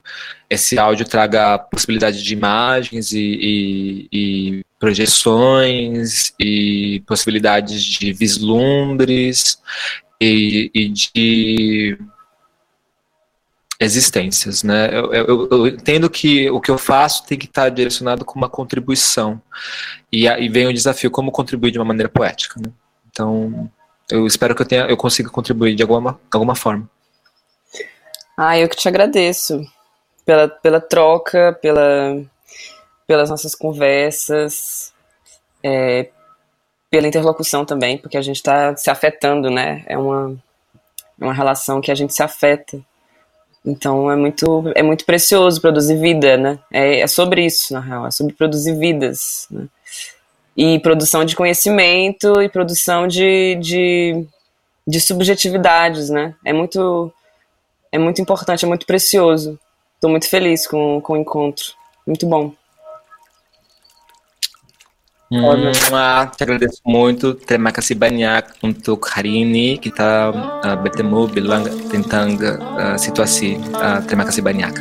esse áudio traga possibilidade de imagens e, e, e projeções e possibilidades de vislumbres e, e de existências, né? Eu, eu, eu, entendo que o que eu faço tem que estar direcionado com uma contribuição e aí vem o desafio como contribuir de uma maneira poética, né? Então eu espero que eu tenha, eu consiga contribuir de alguma, alguma forma. Ah, eu que te agradeço pela, pela troca, pela, pelas nossas conversas, é, pela interlocução também, porque a gente está se afetando, né? É uma, uma relação que a gente se afeta. Então é muito, é muito precioso produzir vida, né? É, é sobre isso, na real, é sobre produzir vidas. Né? E produção de conhecimento e produção de, de, de subjetividades, né? É muito é muito importante, é muito precioso. Estou muito feliz com, com o encontro. Muito bom. Hum, ah, te agradeço muito. Terima kasih banyak untuk hari ini kita uh, bertemu bilang tentang uh, situasi. Uh, terima kasih banyak.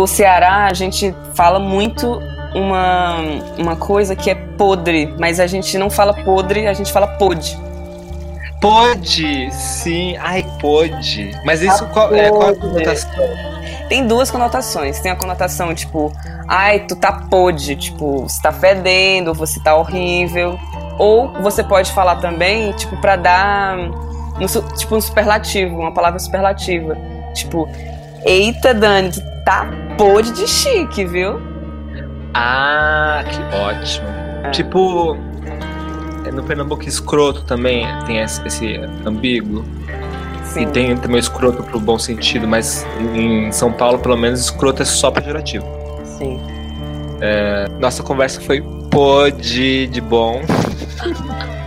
No Ceará, a gente fala muito uma, uma coisa que é podre, mas a gente não fala podre, a gente fala pode. Pode, sim. Ai, pode. Mas isso qual, é, qual é a conotação? Tem duas conotações. Tem a conotação, tipo, ai, tu tá pode, tipo, você tá fedendo, você tá horrível. Ou você pode falar também, tipo, pra dar um, tipo, um superlativo, uma palavra superlativa. Tipo, eita, Dani, tu tá podre de chique, viu? Ah, que ótimo. É. Tipo, no Pernambuco escroto também tem esse, esse ambíguo. Sim. E tem também o escroto pro bom sentido, mas em São Paulo, pelo menos, escroto é só pejorativo. Sim. É, nossa conversa foi pode de bom.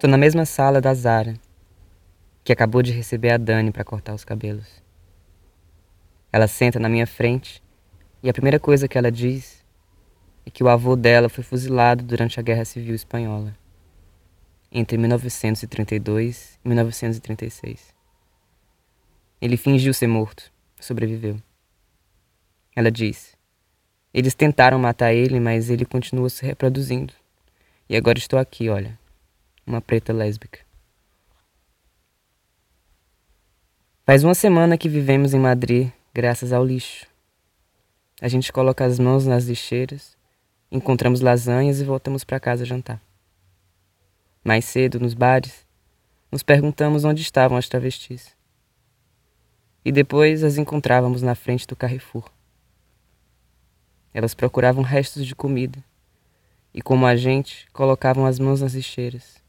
Estou na mesma sala da Zara, que acabou de receber a Dani para cortar os cabelos. Ela senta na minha frente e a primeira coisa que ela diz é que o avô dela foi fuzilado durante a Guerra Civil Espanhola, entre 1932 e 1936. Ele fingiu ser morto, sobreviveu. Ela diz: Eles tentaram matar ele, mas ele continua se reproduzindo. E agora estou aqui, olha, uma preta lésbica. Faz uma semana que vivemos em Madrid graças ao lixo. A gente coloca as mãos nas lixeiras, encontramos lasanhas e voltamos para casa jantar. Mais cedo, nos bares, nos perguntamos onde estavam as travestis. E depois as encontrávamos na frente do Carrefour. elas procuravam restos de comida e, como a gente, colocavam as mãos nas lixeiras.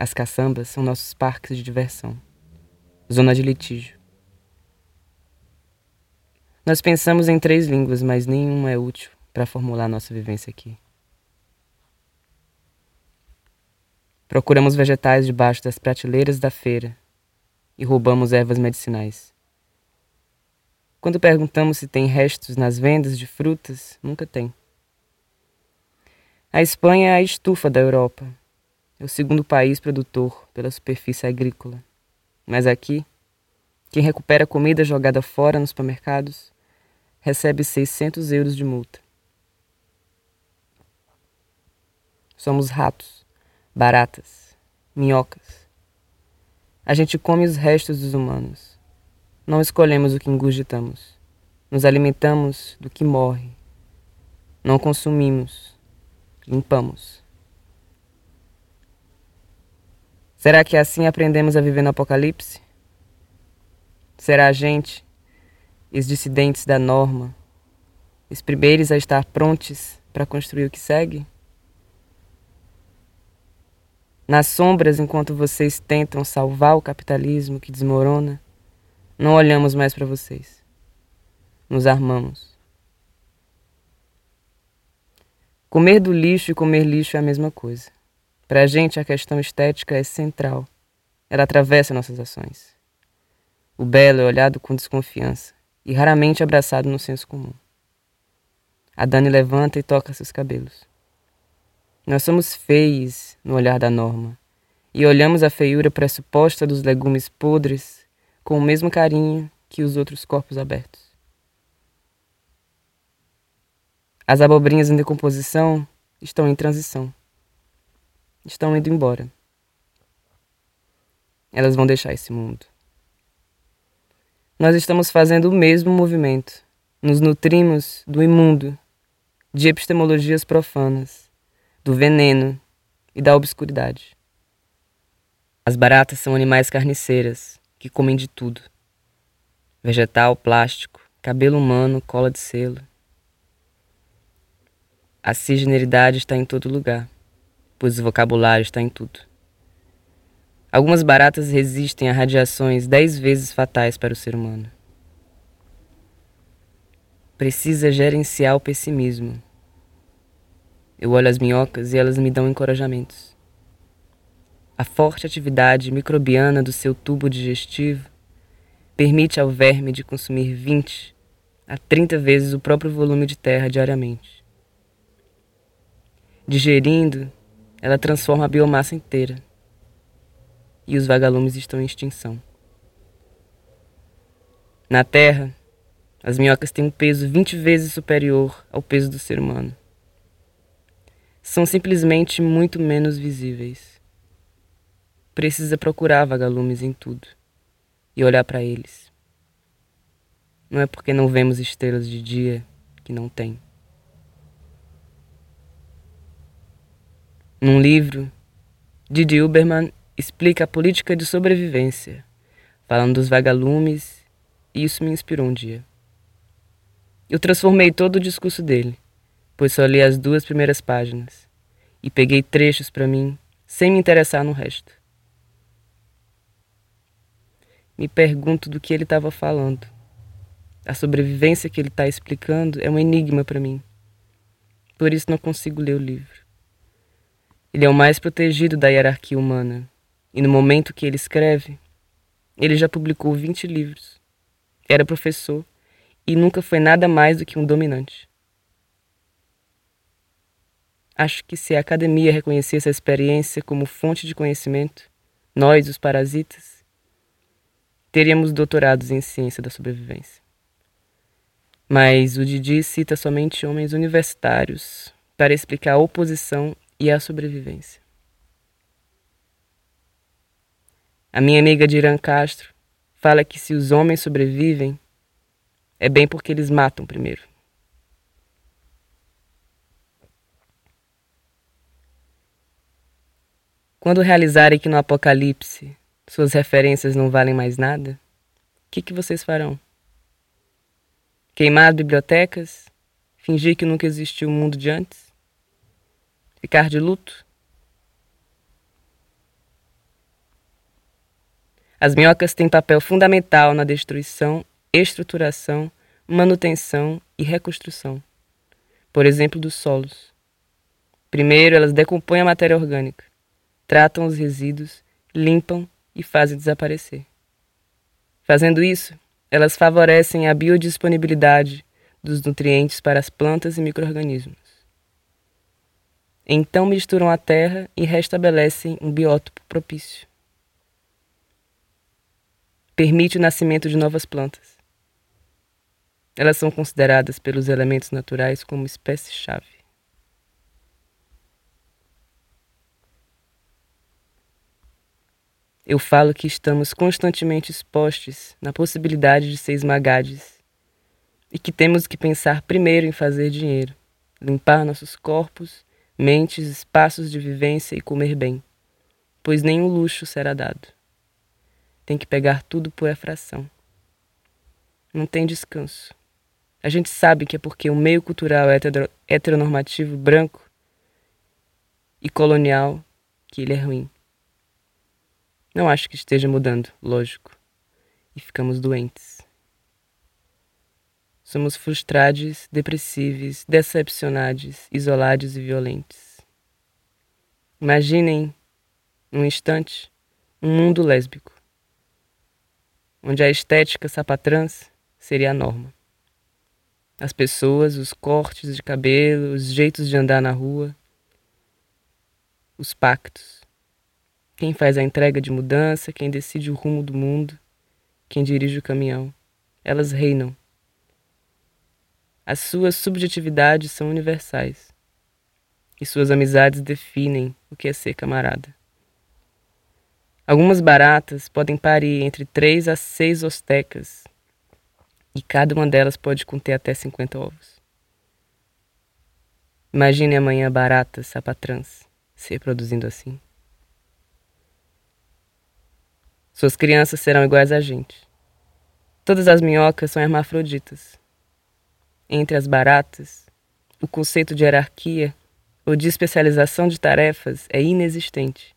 As caçambas são nossos parques de diversão, zona de litígio. Nós pensamos em três línguas, mas nenhuma é útil para formular nossa vivência aqui. Procuramos vegetais debaixo das prateleiras da feira e roubamos ervas medicinais. Quando perguntamos se tem restos nas vendas de frutas, nunca tem. A Espanha é a estufa da Europa. É o segundo país produtor pela superfície agrícola. Mas aqui, quem recupera comida jogada fora nos supermercados recebe 600 euros de multa. Somos ratos, baratas, minhocas. A gente come os restos dos humanos. Não escolhemos o que ingurgitamos. Nos alimentamos do que morre. Não consumimos. Limpamos. Será que assim aprendemos a viver no apocalipse? Será a gente, os dissidentes da norma, os primeiros a estar prontos para construir o que segue? Nas sombras, enquanto vocês tentam salvar o capitalismo que desmorona, não olhamos mais para vocês. Nos armamos. Comer do lixo e comer lixo é a mesma coisa. Para a gente, a questão estética é central. Ela atravessa nossas ações. O belo é olhado com desconfiança e raramente abraçado no senso comum. A Dani levanta e toca seus cabelos. Nós somos feios no olhar da norma e olhamos a feiura pressuposta dos legumes podres com o mesmo carinho que os outros corpos abertos. As abobrinhas em decomposição estão em transição. Estão indo embora. Elas vão deixar esse mundo. Nós estamos fazendo o mesmo movimento. Nos nutrimos do imundo, de epistemologias profanas, do veneno e da obscuridade. As baratas são animais carniceiras, que comem de tudo: vegetal, plástico, cabelo humano, cola de selo. A cisgeneridade está em todo lugar, pois o vocabulário está em tudo. Algumas baratas resistem a radiações dez vezes fatais para o ser humano. Precisa gerenciar o pessimismo. Eu olho as minhocas e elas me dão encorajamentos. A forte atividade microbiana do seu tubo digestivo permite ao verme de consumir 20 a 30 vezes o próprio volume de terra diariamente. Digerindo, ela transforma a biomassa inteira. E os vagalumes estão em extinção. Na Terra, as minhocas têm um peso 20 vezes superior ao peso do ser humano. São simplesmente muito menos visíveis precisa procurar vagalumes em tudo e olhar para eles. Não é porque não vemos estrelas de dia que não tem. Num livro, Didi Uberman explica a política de sobrevivência, falando dos vagalumes, e isso me inspirou um dia. Eu transformei todo o discurso dele, pois só li as duas primeiras páginas e peguei trechos para mim sem me interessar no resto me pergunto do que ele estava falando. A sobrevivência que ele está explicando é um enigma para mim. Por isso não consigo ler o livro. Ele é o mais protegido da hierarquia humana, e no momento que ele escreve, ele já publicou 20 livros. Era professor e nunca foi nada mais do que um dominante. Acho que se a academia reconhecesse a experiência como fonte de conhecimento, nós, os parasitas, teríamos doutorados em ciência da sobrevivência. Mas o Didi cita somente homens universitários para explicar a oposição e a sobrevivência. A minha amiga Diran Castro fala que se os homens sobrevivem, é bem porque eles matam primeiro. Quando realizarem que no Apocalipse suas referências não valem mais nada? O que, que vocês farão? Queimar bibliotecas? Fingir que nunca existiu o mundo de antes? Ficar de luto? As minhocas têm papel fundamental na destruição, estruturação, manutenção e reconstrução, por exemplo, dos solos. Primeiro, elas decompõem a matéria orgânica, tratam os resíduos, limpam e fazem desaparecer. Fazendo isso, elas favorecem a biodisponibilidade dos nutrientes para as plantas e microrganismos. Então misturam a terra e restabelecem um biótopo propício. Permite o nascimento de novas plantas. Elas são consideradas pelos elementos naturais como espécie-chave. Eu falo que estamos constantemente expostos na possibilidade de ser esmagados e que temos que pensar primeiro em fazer dinheiro, limpar nossos corpos, mentes, espaços de vivência e comer bem, pois nenhum luxo será dado. Tem que pegar tudo por efração. Não tem descanso. A gente sabe que é porque o meio cultural heteronormativo branco e colonial que ele é ruim. Não acho que esteja mudando, lógico. E ficamos doentes. Somos frustrados, depressivos, decepcionados, isolados e violentos. Imaginem, num instante, um mundo lésbico, onde a estética sapatrans seria a norma. As pessoas, os cortes de cabelo, os jeitos de andar na rua, os pactos quem faz a entrega de mudança, quem decide o rumo do mundo, quem dirige o caminhão. Elas reinam. As suas subjetividades são universais. E suas amizades definem o que é ser camarada. Algumas baratas podem parir entre três a seis ostecas, e cada uma delas pode conter até 50 ovos. Imagine amanhã baratas sapatrãs se reproduzindo assim. Suas crianças serão iguais a gente. Todas as minhocas são hermafroditas. Entre as baratas, o conceito de hierarquia ou de especialização de tarefas é inexistente.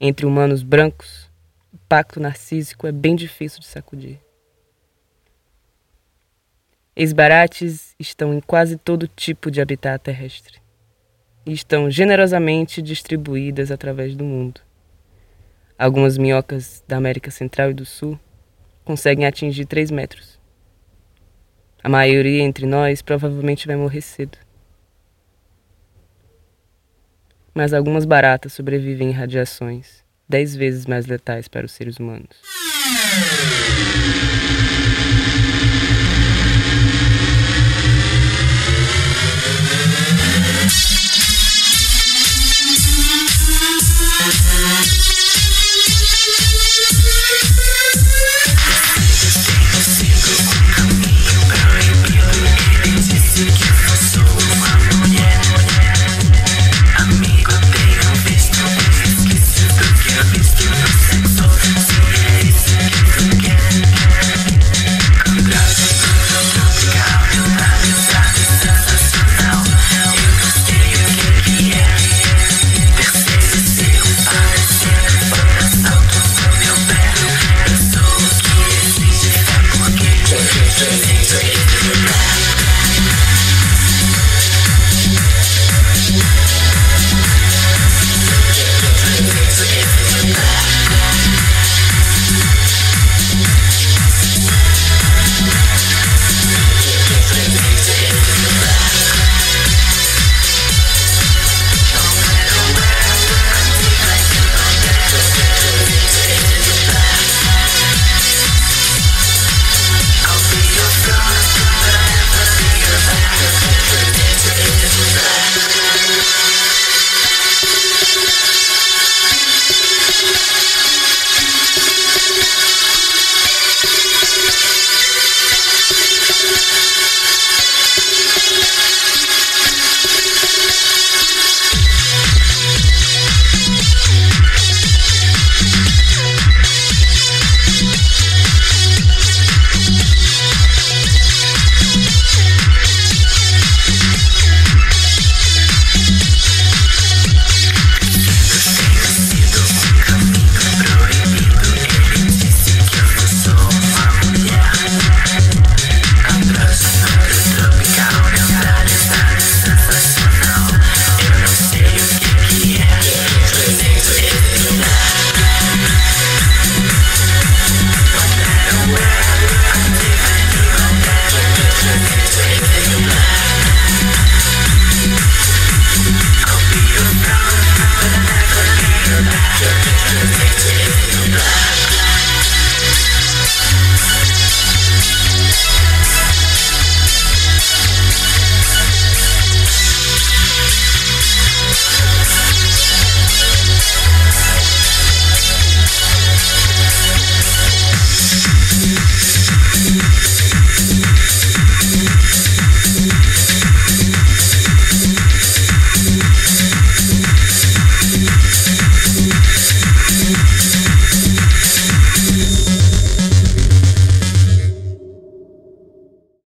Entre humanos brancos, o pacto narcísico é bem difícil de sacudir. Ex-barates estão em quase todo tipo de habitat terrestre e estão generosamente distribuídas através do mundo. Algumas minhocas da América Central e do Sul conseguem atingir 3 metros. A maioria entre nós provavelmente vai morrer cedo. Mas algumas baratas sobrevivem em radiações 10 vezes mais letais para os seres humanos.